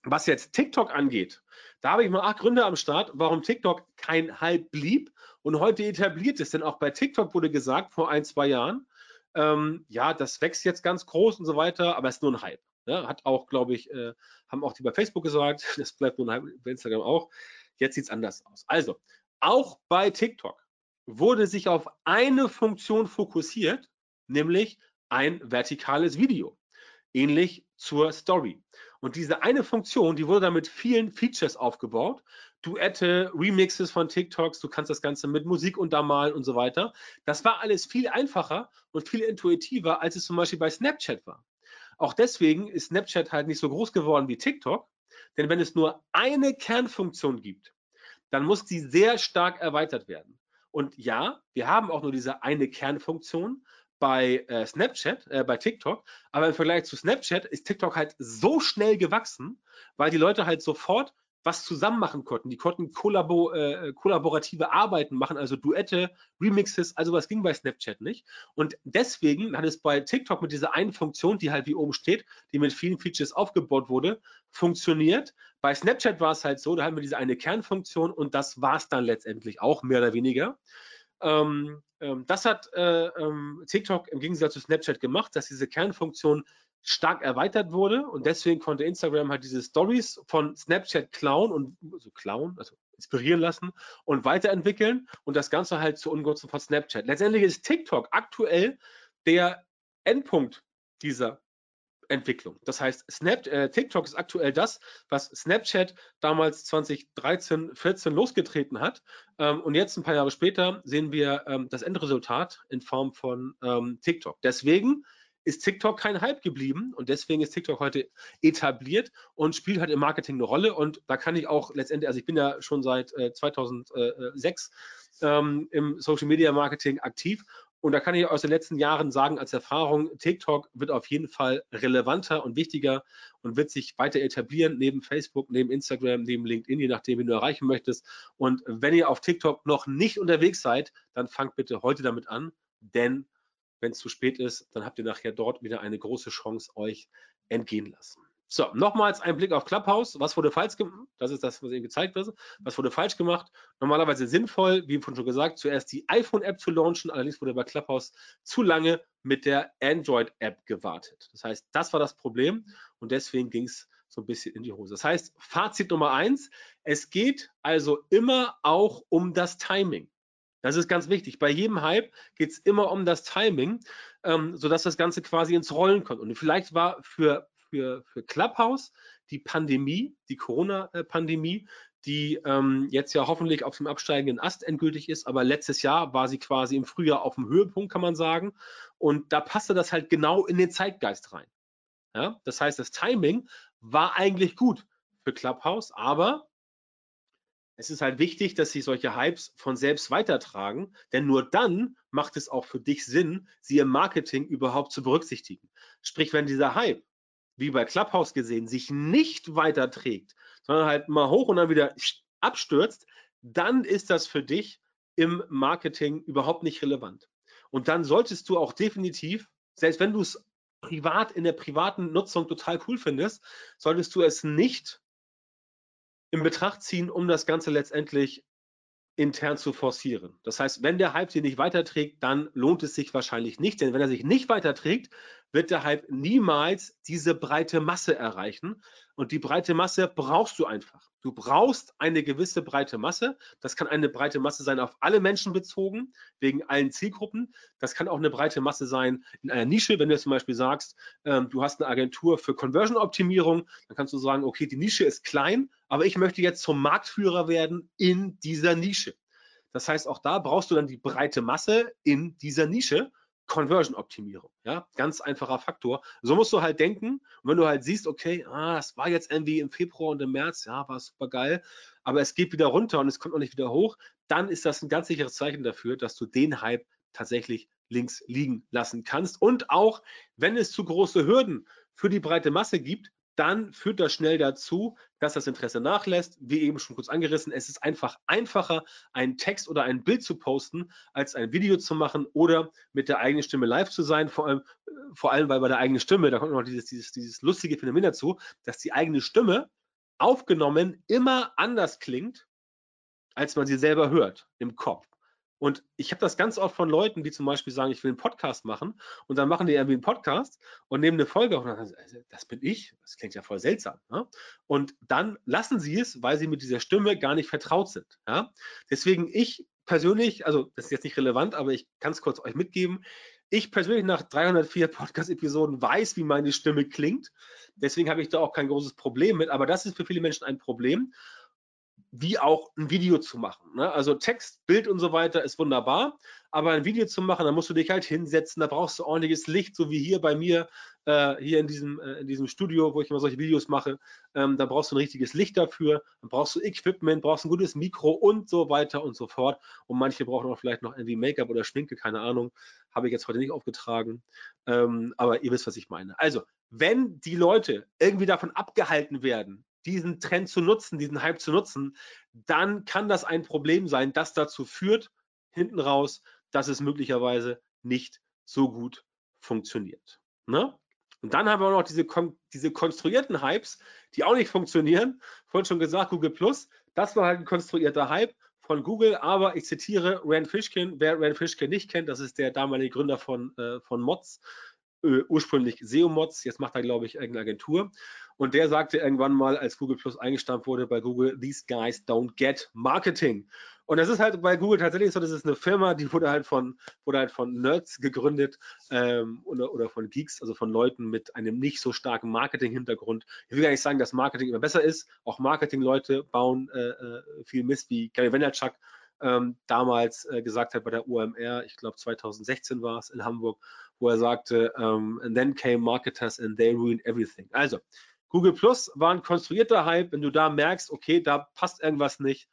Was jetzt TikTok angeht, da habe ich mal acht Gründe am Start, warum TikTok kein Hype blieb und heute etabliert ist. Denn auch bei TikTok wurde gesagt, vor ein, zwei Jahren, ähm, ja, das wächst jetzt ganz groß und so weiter, aber es ist nur ein Hype. Ne? Hat auch, glaube ich, äh, haben auch die bei Facebook gesagt, das bleibt nur ein Hype, bei Instagram auch. Jetzt sieht es anders aus. Also, auch bei TikTok wurde sich auf eine Funktion fokussiert, nämlich ein vertikales Video. Ähnlich zur Story. Und diese eine Funktion, die wurde dann mit vielen Features aufgebaut Duette, Remixes von TikToks, du kannst das Ganze mit Musik untermalen und so weiter. Das war alles viel einfacher und viel intuitiver, als es zum Beispiel bei Snapchat war. Auch deswegen ist Snapchat halt nicht so groß geworden wie TikTok, denn wenn es nur eine Kernfunktion gibt, dann muss die sehr stark erweitert werden. Und ja, wir haben auch nur diese eine Kernfunktion bei äh, Snapchat, äh, bei TikTok, aber im Vergleich zu Snapchat ist TikTok halt so schnell gewachsen, weil die Leute halt sofort was zusammen machen konnten. Die konnten kollabo äh, kollaborative Arbeiten machen, also Duette, Remixes, also was ging bei Snapchat nicht. Und deswegen hat es bei TikTok mit dieser einen Funktion, die halt wie oben steht, die mit vielen Features aufgebaut wurde, funktioniert. Bei Snapchat war es halt so, da haben wir diese eine Kernfunktion und das war es dann letztendlich auch mehr oder weniger. Ähm, ähm, das hat äh, ähm, TikTok im Gegensatz zu Snapchat gemacht, dass diese Kernfunktion stark erweitert wurde und deswegen konnte Instagram halt diese Stories von Snapchat klauen und so also klauen, also inspirieren lassen und weiterentwickeln und das Ganze halt zu Ungunsten von Snapchat. Letztendlich ist TikTok aktuell der Endpunkt dieser Entwicklung. Das heißt, Snap, äh, TikTok ist aktuell das, was Snapchat damals 2013, 14 losgetreten hat. Ähm, und jetzt ein paar Jahre später sehen wir ähm, das Endresultat in Form von ähm, TikTok. Deswegen ist TikTok kein Hype geblieben und deswegen ist TikTok heute etabliert und spielt halt im Marketing eine Rolle und da kann ich auch letztendlich, also ich bin ja schon seit äh, 2006 ähm, im Social Media Marketing aktiv und da kann ich aus den letzten Jahren sagen, als Erfahrung, TikTok wird auf jeden Fall relevanter und wichtiger und wird sich weiter etablieren, neben Facebook, neben Instagram, neben LinkedIn, je nachdem, wie du erreichen möchtest. Und wenn ihr auf TikTok noch nicht unterwegs seid, dann fangt bitte heute damit an, denn wenn es zu spät ist, dann habt ihr nachher dort wieder eine große Chance euch entgehen lassen. So, nochmals ein Blick auf Clubhouse. Was wurde falsch gemacht? Das ist das, was eben gezeigt wird. Was wurde falsch gemacht? Normalerweise sinnvoll, wie schon gesagt, zuerst die iPhone-App zu launchen. Allerdings wurde bei Clubhouse zu lange mit der Android-App gewartet. Das heißt, das war das Problem und deswegen ging es so ein bisschen in die Hose. Das heißt, Fazit Nummer eins, es geht also immer auch um das Timing. Das ist ganz wichtig. Bei jedem Hype geht es immer um das Timing, ähm, sodass das Ganze quasi ins Rollen kommt. Und vielleicht war für, für, für Clubhouse die Pandemie, die Corona-Pandemie, die ähm, jetzt ja hoffentlich auf dem absteigenden Ast endgültig ist, aber letztes Jahr war sie quasi im Frühjahr auf dem Höhepunkt, kann man sagen. Und da passte das halt genau in den Zeitgeist rein. Ja? Das heißt, das Timing war eigentlich gut für Clubhouse, aber es ist halt wichtig, dass sich solche Hypes von selbst weitertragen, denn nur dann macht es auch für dich Sinn, sie im Marketing überhaupt zu berücksichtigen. Sprich, wenn dieser Hype, wie bei Clubhouse gesehen, sich nicht weiterträgt, sondern halt mal hoch und dann wieder abstürzt, dann ist das für dich im Marketing überhaupt nicht relevant. Und dann solltest du auch definitiv, selbst wenn du es privat in der privaten Nutzung total cool findest, solltest du es nicht in Betracht ziehen, um das Ganze letztendlich intern zu forcieren. Das heißt, wenn der Hype sich nicht weiterträgt, dann lohnt es sich wahrscheinlich nicht, denn wenn er sich nicht weiterträgt, wird der Hype niemals diese breite Masse erreichen. Und die breite Masse brauchst du einfach. Du brauchst eine gewisse breite Masse. Das kann eine breite Masse sein auf alle Menschen bezogen, wegen allen Zielgruppen. Das kann auch eine breite Masse sein in einer Nische. Wenn du zum Beispiel sagst, ähm, du hast eine Agentur für Conversion-Optimierung, dann kannst du sagen, okay, die Nische ist klein, aber ich möchte jetzt zum Marktführer werden in dieser Nische. Das heißt, auch da brauchst du dann die breite Masse in dieser Nische Conversion-Optimierung. Ja, ganz einfacher Faktor. So musst du halt denken. Und wenn du halt siehst, okay, ah, es war jetzt irgendwie im Februar und im März, ja, war super geil, aber es geht wieder runter und es kommt noch nicht wieder hoch, dann ist das ein ganz sicheres Zeichen dafür, dass du den Hype tatsächlich links liegen lassen kannst. Und auch wenn es zu große Hürden für die breite Masse gibt, dann führt das schnell dazu, dass das Interesse nachlässt. Wie eben schon kurz angerissen, es ist einfach einfacher, einen Text oder ein Bild zu posten, als ein Video zu machen oder mit der eigenen Stimme live zu sein. Vor allem, äh, vor allem weil bei der eigenen Stimme, da kommt noch dieses, dieses, dieses lustige Phänomen dazu, dass die eigene Stimme aufgenommen immer anders klingt, als man sie selber hört im Kopf. Und ich habe das ganz oft von Leuten, die zum Beispiel sagen, ich will einen Podcast machen und dann machen die irgendwie einen Podcast und nehmen eine Folge auf und dann sagen, das bin ich, das klingt ja voll seltsam. Ne? Und dann lassen sie es, weil sie mit dieser Stimme gar nicht vertraut sind. Ja? Deswegen ich persönlich, also das ist jetzt nicht relevant, aber ich kann es kurz euch mitgeben. Ich persönlich nach 304 Podcast-Episoden weiß, wie meine Stimme klingt. Deswegen habe ich da auch kein großes Problem mit. Aber das ist für viele Menschen ein Problem wie auch ein Video zu machen. Ne? Also Text, Bild und so weiter ist wunderbar, aber ein Video zu machen, da musst du dich halt hinsetzen, da brauchst du ordentliches Licht, so wie hier bei mir, äh, hier in diesem, äh, in diesem Studio, wo ich immer solche Videos mache. Ähm, da brauchst du ein richtiges Licht dafür, dann brauchst du Equipment, brauchst ein gutes Mikro und so weiter und so fort. Und manche brauchen auch vielleicht noch irgendwie Make-up oder Schminke, keine Ahnung. Habe ich jetzt heute nicht aufgetragen. Ähm, aber ihr wisst, was ich meine. Also, wenn die Leute irgendwie davon abgehalten werden, diesen Trend zu nutzen, diesen Hype zu nutzen, dann kann das ein Problem sein, das dazu führt, hinten raus, dass es möglicherweise nicht so gut funktioniert. Ne? Und dann haben wir noch diese, diese konstruierten Hypes, die auch nicht funktionieren. Vorhin schon gesagt, Google Plus, das war halt ein konstruierter Hype von Google, aber ich zitiere Rand Fishkin. Wer Rand Fishkin nicht kennt, das ist der damalige Gründer von, äh, von Mods, äh, ursprünglich SEO-Mods, jetzt macht er, glaube ich, irgendeine Agentur. Und der sagte irgendwann mal, als Google Plus eingestampft wurde bei Google, these guys don't get marketing. Und das ist halt bei Google tatsächlich so, das ist eine Firma, die wurde halt von, wurde halt von Nerds gegründet ähm, oder, oder von Geeks, also von Leuten mit einem nicht so starken Marketing-Hintergrund. Ich will gar nicht sagen, dass Marketing immer besser ist. Auch Marketing-Leute bauen äh, äh viel Mist, wie Gary Vaynerchuk ähm, damals äh, gesagt hat bei der UMR, ich glaube 2016 war es in Hamburg, wo er sagte, um, ähm, and then came marketers and they ruined everything. Also, Google Plus war ein konstruierter Hype. Wenn du da merkst, okay, da passt irgendwas nicht,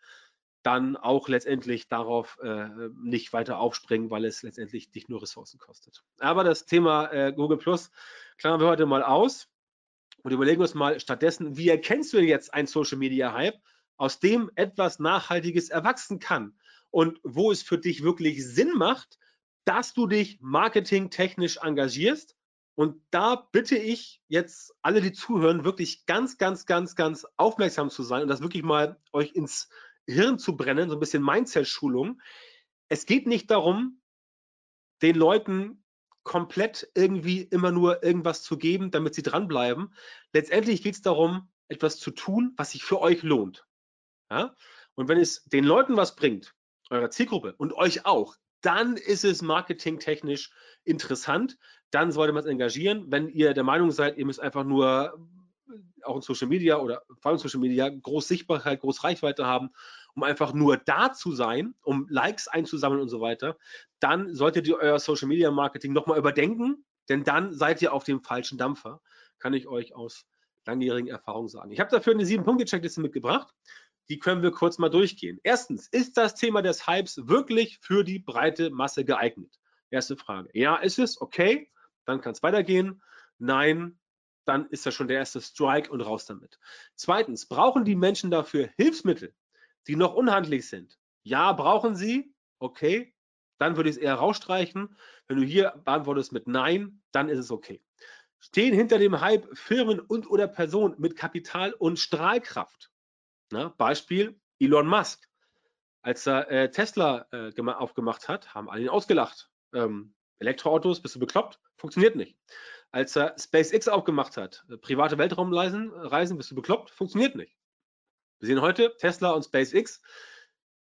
dann auch letztendlich darauf äh, nicht weiter aufspringen, weil es letztendlich dich nur Ressourcen kostet. Aber das Thema äh, Google Plus klammern wir heute mal aus und überlegen uns mal stattdessen, wie erkennst du jetzt einen Social Media Hype, aus dem etwas Nachhaltiges erwachsen kann und wo es für dich wirklich Sinn macht, dass du dich marketingtechnisch engagierst und da bitte ich jetzt alle, die zuhören, wirklich ganz, ganz, ganz, ganz aufmerksam zu sein und das wirklich mal euch ins Hirn zu brennen, so ein bisschen Mindset-Schulung. Es geht nicht darum, den Leuten komplett irgendwie immer nur irgendwas zu geben, damit sie dranbleiben. Letztendlich geht es darum, etwas zu tun, was sich für euch lohnt. Ja? Und wenn es den Leuten was bringt, eurer Zielgruppe und euch auch, dann ist es marketingtechnisch interessant. Dann sollte man es engagieren. Wenn ihr der Meinung seid, ihr müsst einfach nur äh, auch in Social Media oder vor allem Social Media groß Sichtbarkeit, groß Reichweite haben, um einfach nur da zu sein, um Likes einzusammeln und so weiter, dann solltet ihr euer Social Media Marketing nochmal überdenken, denn dann seid ihr auf dem falschen Dampfer, kann ich euch aus langjährigen Erfahrung sagen. Ich habe dafür eine sieben Punkte Checkliste mitgebracht. die können wir kurz mal durchgehen. Erstens, ist das Thema des Hypes wirklich für die breite Masse geeignet? Erste Frage. Ja, ist es? Okay, dann kann es weitergehen. Nein, dann ist das schon der erste Strike und raus damit. Zweitens, brauchen die Menschen dafür Hilfsmittel, die noch unhandlich sind? Ja, brauchen sie. Okay, dann würde ich es eher rausstreichen. Wenn du hier beantwortest mit Nein, dann ist es okay. Stehen hinter dem Hype Firmen und oder Personen mit Kapital und Strahlkraft. Na, Beispiel Elon Musk. Als er äh, Tesla äh, aufgemacht hat, haben alle ihn ausgelacht. Ähm, Elektroautos, bist du bekloppt? Funktioniert nicht. Als er SpaceX aufgemacht hat, äh, private Weltraumreisen, Reisen, bist du bekloppt? Funktioniert nicht. Wir sehen heute, Tesla und SpaceX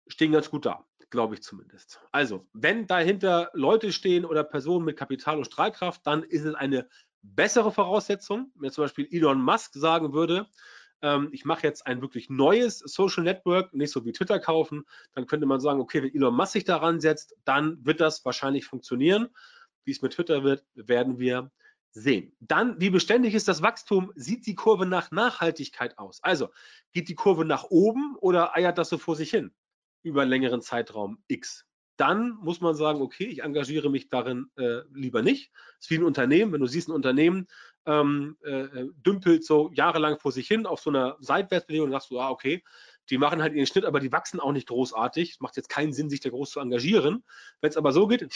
stehen ganz gut da, glaube ich zumindest. Also, wenn dahinter Leute stehen oder Personen mit Kapital und Strahlkraft, dann ist es eine bessere Voraussetzung. Wenn zum Beispiel Elon Musk sagen würde, ähm, ich mache jetzt ein wirklich neues Social Network, nicht so wie Twitter kaufen, dann könnte man sagen, okay, wenn Elon Musk sich daran setzt, dann wird das wahrscheinlich funktionieren. Wie es mit Twitter wird, werden wir sehen. Dann, wie beständig ist das Wachstum? Sieht die Kurve nach Nachhaltigkeit aus? Also, geht die Kurve nach oben oder eiert das so vor sich hin über einen längeren Zeitraum X? Dann muss man sagen, okay, ich engagiere mich darin äh, lieber nicht. Es ist wie ein Unternehmen, wenn du siehst, ein Unternehmen ähm, äh, äh, dümpelt so jahrelang vor sich hin auf so einer Seitwärtsbewegung und sagst du, ah, okay, die machen halt ihren Schnitt, aber die wachsen auch nicht großartig. Es macht jetzt keinen Sinn, sich da groß zu engagieren. Wenn es aber so geht,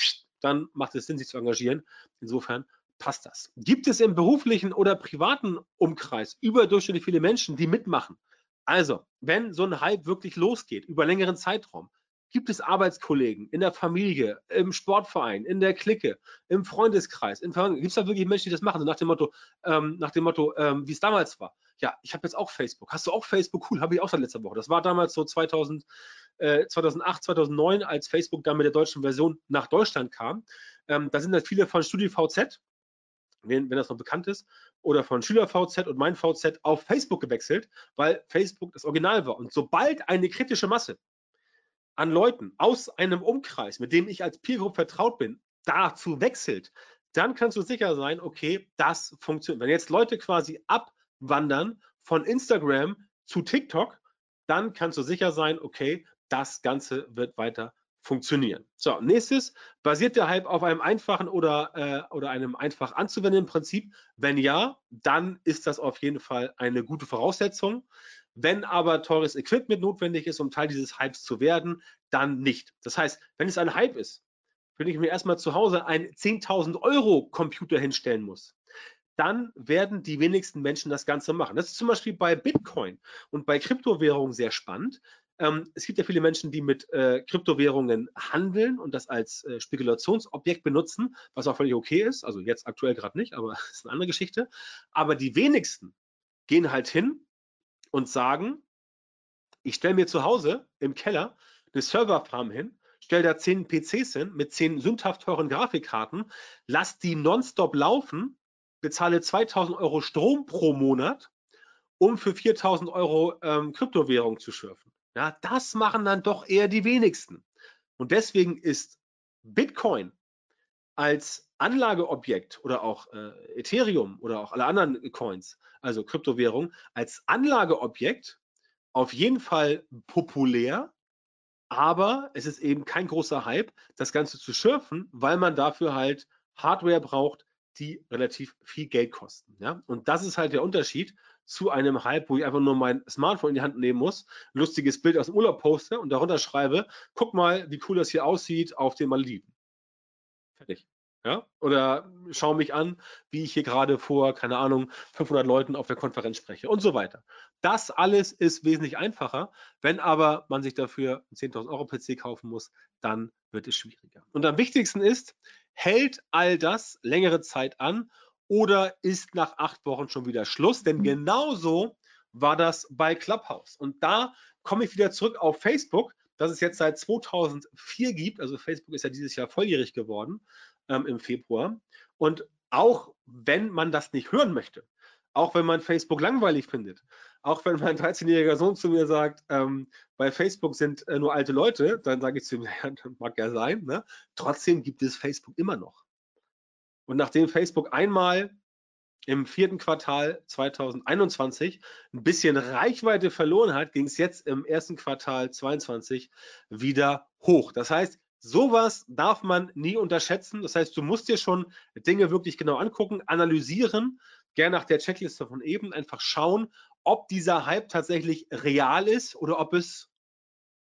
dann macht es Sinn, sich zu engagieren. Insofern passt das. Gibt es im beruflichen oder privaten Umkreis überdurchschnittlich viele Menschen, die mitmachen? Also, wenn so ein Hype wirklich losgeht, über längeren Zeitraum, gibt es Arbeitskollegen in der Familie, im Sportverein, in der Clique, im Freundeskreis, gibt es da wirklich Menschen, die das machen, so nach dem Motto, ähm, nach dem Motto, ähm, wie es damals war. Ja, ich habe jetzt auch Facebook. Hast du auch Facebook? Cool, habe ich auch seit letzter Woche. Das war damals so 2000, äh, 2008, 2009, als Facebook dann mit der deutschen Version nach Deutschland kam. Ähm, da sind dann viele von StudiVZ, wenn, wenn das noch bekannt ist, oder von SchülerVZ und mein VZ auf Facebook gewechselt, weil Facebook das Original war. Und sobald eine kritische Masse an Leuten aus einem Umkreis, mit dem ich als Peer Group vertraut bin, dazu wechselt, dann kannst du sicher sein, okay, das funktioniert. Wenn jetzt Leute quasi abwandern von Instagram zu TikTok, dann kannst du sicher sein, okay, das Ganze wird weiter funktionieren. So, nächstes, basiert der Hype auf einem einfachen oder, äh, oder einem einfach anzuwendenden Prinzip? Wenn ja, dann ist das auf jeden Fall eine gute Voraussetzung. Wenn aber teures Equipment notwendig ist, um Teil dieses Hypes zu werden, dann nicht. Das heißt, wenn es ein Hype ist, wenn ich mir erstmal zu Hause einen 10.000 Euro Computer hinstellen muss, dann werden die wenigsten Menschen das Ganze machen. Das ist zum Beispiel bei Bitcoin und bei Kryptowährungen sehr spannend. Ähm, es gibt ja viele Menschen, die mit äh, Kryptowährungen handeln und das als äh, Spekulationsobjekt benutzen, was auch völlig okay ist. Also jetzt aktuell gerade nicht, aber das ist eine andere Geschichte. Aber die wenigsten gehen halt hin und sagen, ich stelle mir zu Hause im Keller eine Serverfarm hin, stelle da zehn PCs hin mit zehn sündhaft teuren Grafikkarten, lass die nonstop laufen, bezahle 2000 Euro Strom pro Monat, um für 4000 Euro ähm, Kryptowährung zu schürfen. Ja, das machen dann doch eher die wenigsten. Und deswegen ist Bitcoin als Anlageobjekt oder auch äh, Ethereum oder auch alle anderen Coins, also Kryptowährungen, als Anlageobjekt auf jeden Fall populär, aber es ist eben kein großer Hype, das Ganze zu schürfen, weil man dafür halt Hardware braucht, die relativ viel Geld kosten. Ja? Und das ist halt der Unterschied zu einem Hype, wo ich einfach nur mein Smartphone in die Hand nehmen muss, lustiges Bild aus dem Urlaub poste und darunter schreibe, guck mal, wie cool das hier aussieht auf den Malediven. Fertig. Ja? Oder schau mich an, wie ich hier gerade vor, keine Ahnung, 500 Leuten auf der Konferenz spreche und so weiter. Das alles ist wesentlich einfacher. Wenn aber man sich dafür einen 10.000 Euro PC kaufen muss, dann wird es schwieriger. Und am wichtigsten ist, hält all das längere Zeit an oder ist nach acht Wochen schon wieder Schluss? Denn mhm. genauso war das bei Clubhouse. Und da komme ich wieder zurück auf Facebook, das es jetzt seit 2004 gibt. Also Facebook ist ja dieses Jahr volljährig geworden ähm, im Februar. Und auch wenn man das nicht hören möchte, auch wenn man Facebook langweilig findet, auch wenn mein 13-jähriger Sohn zu mir sagt, ähm, bei Facebook sind äh, nur alte Leute, dann sage ich zu ihm, ja, mag ja sein, ne? trotzdem gibt es Facebook immer noch. Und nachdem Facebook einmal im vierten Quartal 2021 ein bisschen Reichweite verloren hat, ging es jetzt im ersten Quartal 2022 wieder hoch. Das heißt, sowas darf man nie unterschätzen. Das heißt, du musst dir schon Dinge wirklich genau angucken, analysieren, gerne nach der Checkliste von eben einfach schauen, ob dieser Hype tatsächlich real ist oder ob es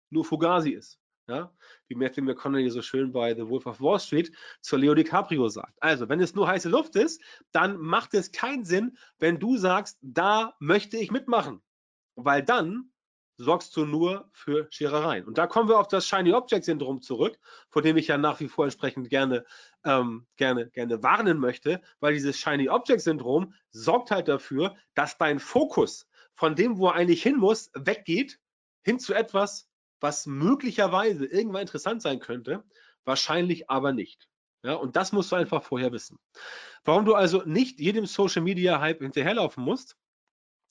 nur Fugazi ist. Ja? Wie Matthew McConaughey so schön bei The Wolf of Wall Street zu Leo DiCaprio sagt. Also, wenn es nur heiße Luft ist, dann macht es keinen Sinn, wenn du sagst, da möchte ich mitmachen. Weil dann sorgst du nur für Scherereien. Und da kommen wir auf das Shiny Object Syndrom zurück, vor dem ich ja nach wie vor entsprechend gerne, ähm, gerne, gerne warnen möchte, weil dieses Shiny Object Syndrom sorgt halt dafür, dass dein Fokus von dem, wo er eigentlich hin muss, weggeht, hin zu etwas, was möglicherweise irgendwann interessant sein könnte, wahrscheinlich aber nicht. Ja, und das musst du einfach vorher wissen. Warum du also nicht jedem Social Media Hype hinterherlaufen musst?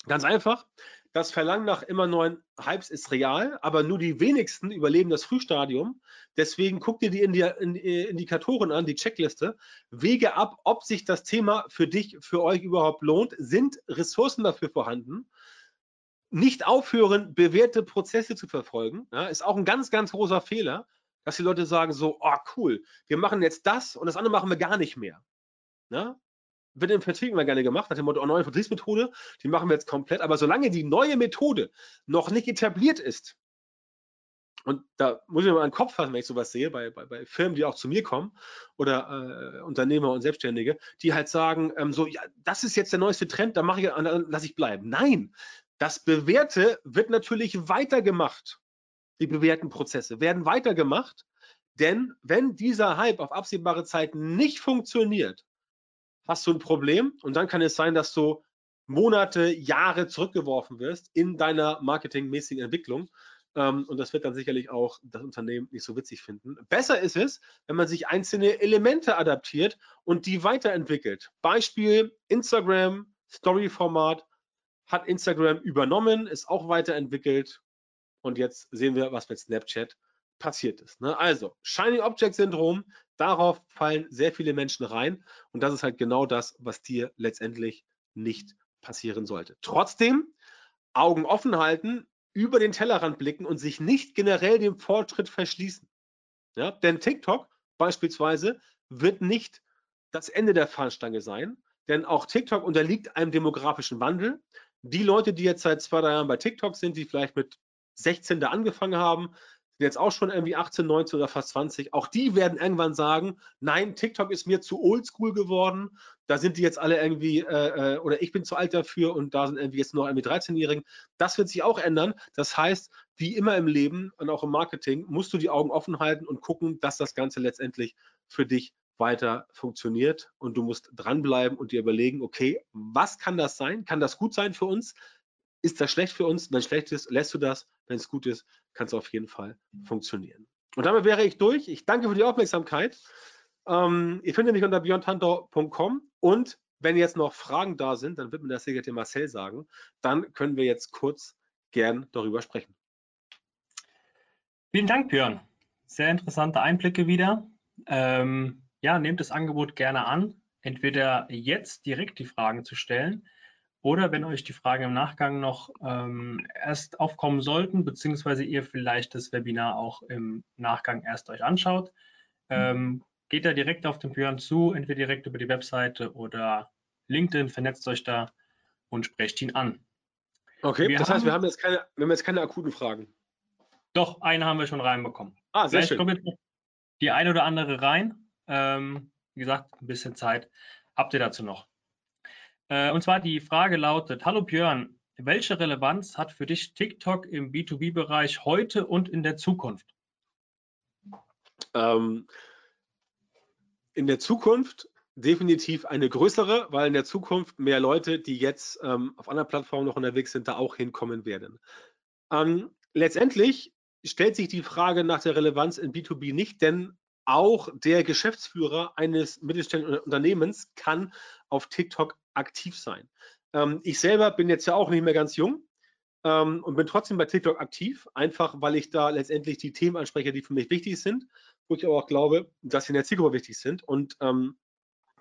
Ganz einfach. Das Verlangen nach immer neuen Hypes ist real, aber nur die wenigsten überleben das Frühstadium. Deswegen guck dir die Indikatoren an, die Checkliste. Wege ab, ob sich das Thema für dich, für euch überhaupt lohnt. Sind Ressourcen dafür vorhanden? Nicht aufhören, bewährte Prozesse zu verfolgen, ja, ist auch ein ganz, ganz großer Fehler, dass die Leute sagen so, oh cool, wir machen jetzt das und das andere machen wir gar nicht mehr. Ja? Wird im Vertrieb immer gerne gemacht, nach dem Motto, oh, neue Vertriebsmethode, die machen wir jetzt komplett, aber solange die neue Methode noch nicht etabliert ist, und da muss ich mir mal einen Kopf fassen, wenn ich sowas sehe, bei, bei, bei Firmen, die auch zu mir kommen oder äh, Unternehmer und Selbstständige, die halt sagen, ähm, so, ja, das ist jetzt der neueste Trend, da mache ich, dann lasse ich bleiben. Nein, das Bewährte wird natürlich weitergemacht. Die bewährten Prozesse werden weitergemacht, denn wenn dieser Hype auf absehbare Zeit nicht funktioniert, hast du ein Problem und dann kann es sein, dass du Monate, Jahre zurückgeworfen wirst in deiner marketingmäßigen Entwicklung. Ähm, und das wird dann sicherlich auch das Unternehmen nicht so witzig finden. Besser ist es, wenn man sich einzelne Elemente adaptiert und die weiterentwickelt. Beispiel Instagram, Story-Format, hat Instagram übernommen, ist auch weiterentwickelt und jetzt sehen wir, was mit Snapchat passiert ist. Ne? Also, Shiny Object Syndrom, darauf fallen sehr viele Menschen rein und das ist halt genau das, was dir letztendlich nicht passieren sollte. Trotzdem Augen offen halten, über den Tellerrand blicken und sich nicht generell dem Fortschritt verschließen. Ja? Denn TikTok beispielsweise wird nicht das Ende der Fahnenstange sein, denn auch TikTok unterliegt einem demografischen Wandel die Leute, die jetzt seit zwei, drei Jahren bei TikTok sind, die vielleicht mit 16 da angefangen haben, sind jetzt auch schon irgendwie 18, 19 oder fast 20, auch die werden irgendwann sagen, nein, TikTok ist mir zu oldschool geworden, da sind die jetzt alle irgendwie, äh, äh oder ich bin zu alt dafür und da sind irgendwie jetzt noch irgendwie 13-Jährigen. Das wird sich auch ändern. Das heißt, wie immer im Leben und auch im Marketing, musst du die Augen offen halten und gucken, dass das Ganze letztendlich für dich weiter funktioniert und du musst dranbleiben und dir überlegen, okay, was kann das sein? Kann das gut sein für uns? Ist das schlecht für uns? Wenn es schlecht ist, lässt du das. Wenn es gut ist, kann es auf jeden Fall funktionieren. Und damit wäre ich durch. Ich danke für die Aufmerksamkeit. Ähm, ihr findet mich unter beyondhunter.com und wenn jetzt noch Fragen da sind, dann wird mir das Sekretär Marcel sagen. Dann können wir jetzt kurz gern darüber sprechen. Vielen Dank, Björn. Sehr interessante Einblicke wieder. Ähm, ja, nehmt das Angebot gerne an, entweder jetzt direkt die Fragen zu stellen oder wenn euch die Fragen im Nachgang noch ähm, erst aufkommen sollten, beziehungsweise ihr vielleicht das Webinar auch im Nachgang erst euch anschaut, ähm, geht da direkt auf den Björn zu, entweder direkt über die Webseite oder LinkedIn, vernetzt euch da und sprecht ihn an. Okay, wir das haben, heißt, wir haben, jetzt keine, wir haben jetzt keine akuten Fragen. Doch, eine haben wir schon reinbekommen. Ah, sehr Vielleicht schön. kommt jetzt die eine oder andere rein. Ähm, wie gesagt, ein bisschen Zeit habt ihr dazu noch. Äh, und zwar die Frage lautet, hallo Björn, welche Relevanz hat für dich TikTok im B2B-Bereich heute und in der Zukunft? Ähm, in der Zukunft definitiv eine größere, weil in der Zukunft mehr Leute, die jetzt ähm, auf anderen Plattformen noch unterwegs sind, da auch hinkommen werden. Ähm, letztendlich stellt sich die Frage nach der Relevanz in B2B nicht, denn auch der Geschäftsführer eines mittelständischen Unternehmens kann auf TikTok aktiv sein. Ähm, ich selber bin jetzt ja auch nicht mehr ganz jung ähm, und bin trotzdem bei TikTok aktiv, einfach weil ich da letztendlich die Themen anspreche, die für mich wichtig sind, wo ich aber auch glaube, dass sie in der Zielgruppe wichtig sind. Und ähm,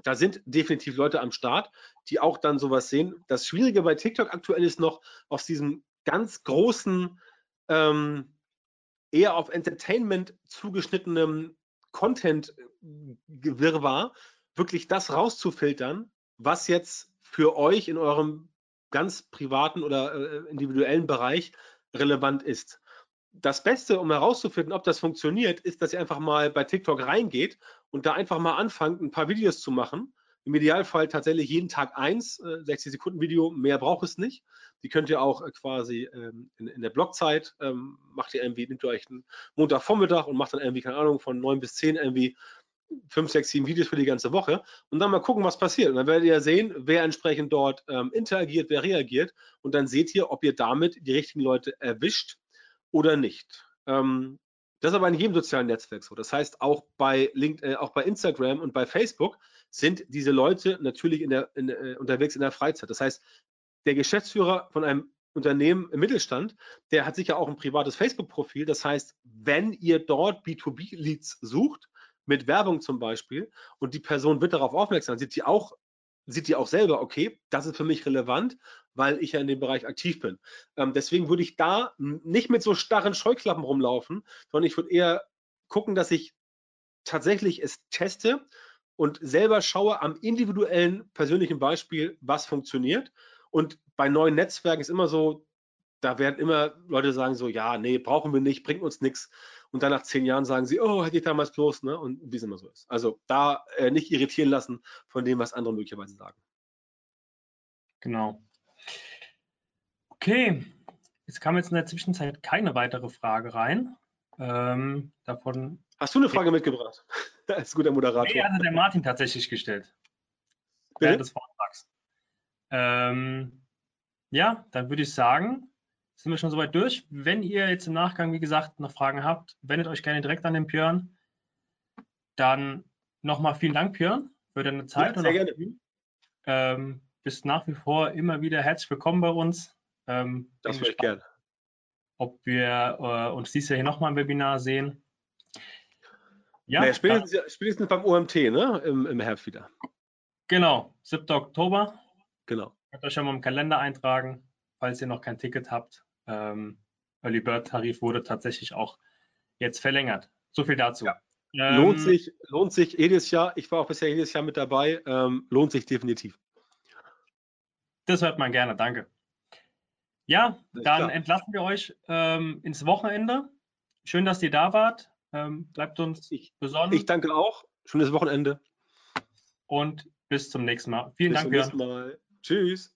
da sind definitiv Leute am Start, die auch dann sowas sehen. Das Schwierige bei TikTok aktuell ist noch aus diesem ganz großen, ähm, eher auf Entertainment zugeschnittenen Content-Wirrwarr, wirklich das rauszufiltern, was jetzt für euch in eurem ganz privaten oder äh, individuellen Bereich relevant ist. Das Beste, um herauszufinden, ob das funktioniert, ist, dass ihr einfach mal bei TikTok reingeht und da einfach mal anfangt, ein paar Videos zu machen. Im Idealfall tatsächlich jeden Tag eins, äh, 60 Sekunden Video, mehr braucht es nicht. Die könnt ihr auch äh, quasi ähm, in, in, der Blockzeit, ähm, macht ihr irgendwie, nehmt ihr euch einen Montagvormittag und macht dann irgendwie, keine Ahnung, von 9 bis 10 irgendwie 5, 6, 7 Videos für die ganze Woche und dann mal gucken, was passiert. Und dann werdet ihr sehen, wer entsprechend dort ähm, interagiert, wer reagiert und dann seht ihr, ob ihr damit die richtigen Leute erwischt oder nicht. Ähm, das ist aber in jedem sozialen Netzwerk so. Das heißt, auch bei, LinkedIn, äh, auch bei Instagram und bei Facebook sind diese Leute natürlich in der, in, äh, unterwegs in der Freizeit. Das heißt, der Geschäftsführer von einem Unternehmen im Mittelstand, der hat sicher auch ein privates Facebook-Profil. Das heißt, wenn ihr dort B2B-Leads sucht, mit Werbung zum Beispiel, und die Person wird darauf aufmerksam, sieht sie auch, sieht die auch selber, okay, das ist für mich relevant, weil ich ja in dem Bereich aktiv bin. Ähm, deswegen würde ich da nicht mit so starren Scheuklappen rumlaufen, sondern ich würde eher gucken, dass ich tatsächlich es teste und selber schaue am individuellen persönlichen Beispiel, was funktioniert. Und bei neuen Netzwerken ist immer so, da werden immer Leute sagen so, ja, nee, brauchen wir nicht, bringt uns nichts. Und dann nach zehn Jahren sagen sie, oh, hätte ich damals bloß, ne? Und wie es immer so ist. Also da äh, nicht irritieren lassen von dem, was andere möglicherweise sagen. Genau. Okay, es kam jetzt in der Zwischenzeit keine weitere Frage rein. Ähm, davon Hast du eine Frage mitgebracht? ist guter Moderator. Nee, hatte der Martin tatsächlich gestellt. Während des Vortrags. Ähm, ja, dann würde ich sagen, sind wir schon soweit durch. Wenn ihr jetzt im Nachgang, wie gesagt, noch Fragen habt, wendet euch gerne direkt an den Björn. Dann nochmal vielen Dank, Björn, für deine Zeit. Ja, sehr gerne. Ähm, bist nach wie vor immer wieder herzlich willkommen bei uns. Ähm, das würde ich gerne. Ob wir äh, uns dieses Jahr hier nochmal im Webinar sehen. Ja, naja, spätestens, spätestens, beim OMT, ne? Im, Im, Herbst wieder. Genau, 7. Oktober. Genau. Könnt euch schon mal im Kalender eintragen, falls ihr noch kein Ticket habt. Ähm, Early Bird Tarif wurde tatsächlich auch jetzt verlängert. So viel dazu. Ja. Ähm, lohnt sich, lohnt sich jedes Jahr. Ich war auch bisher jedes Jahr mit dabei. Ähm, lohnt sich definitiv. Das hört man gerne, danke. Ja, dann entlassen wir euch ähm, ins Wochenende. Schön, dass ihr da wart. Ähm, bleibt uns ich, besonnen. Ich danke auch. Schönes Wochenende. Und bis zum nächsten Mal. Vielen bis Dank, Björn. Tschüss.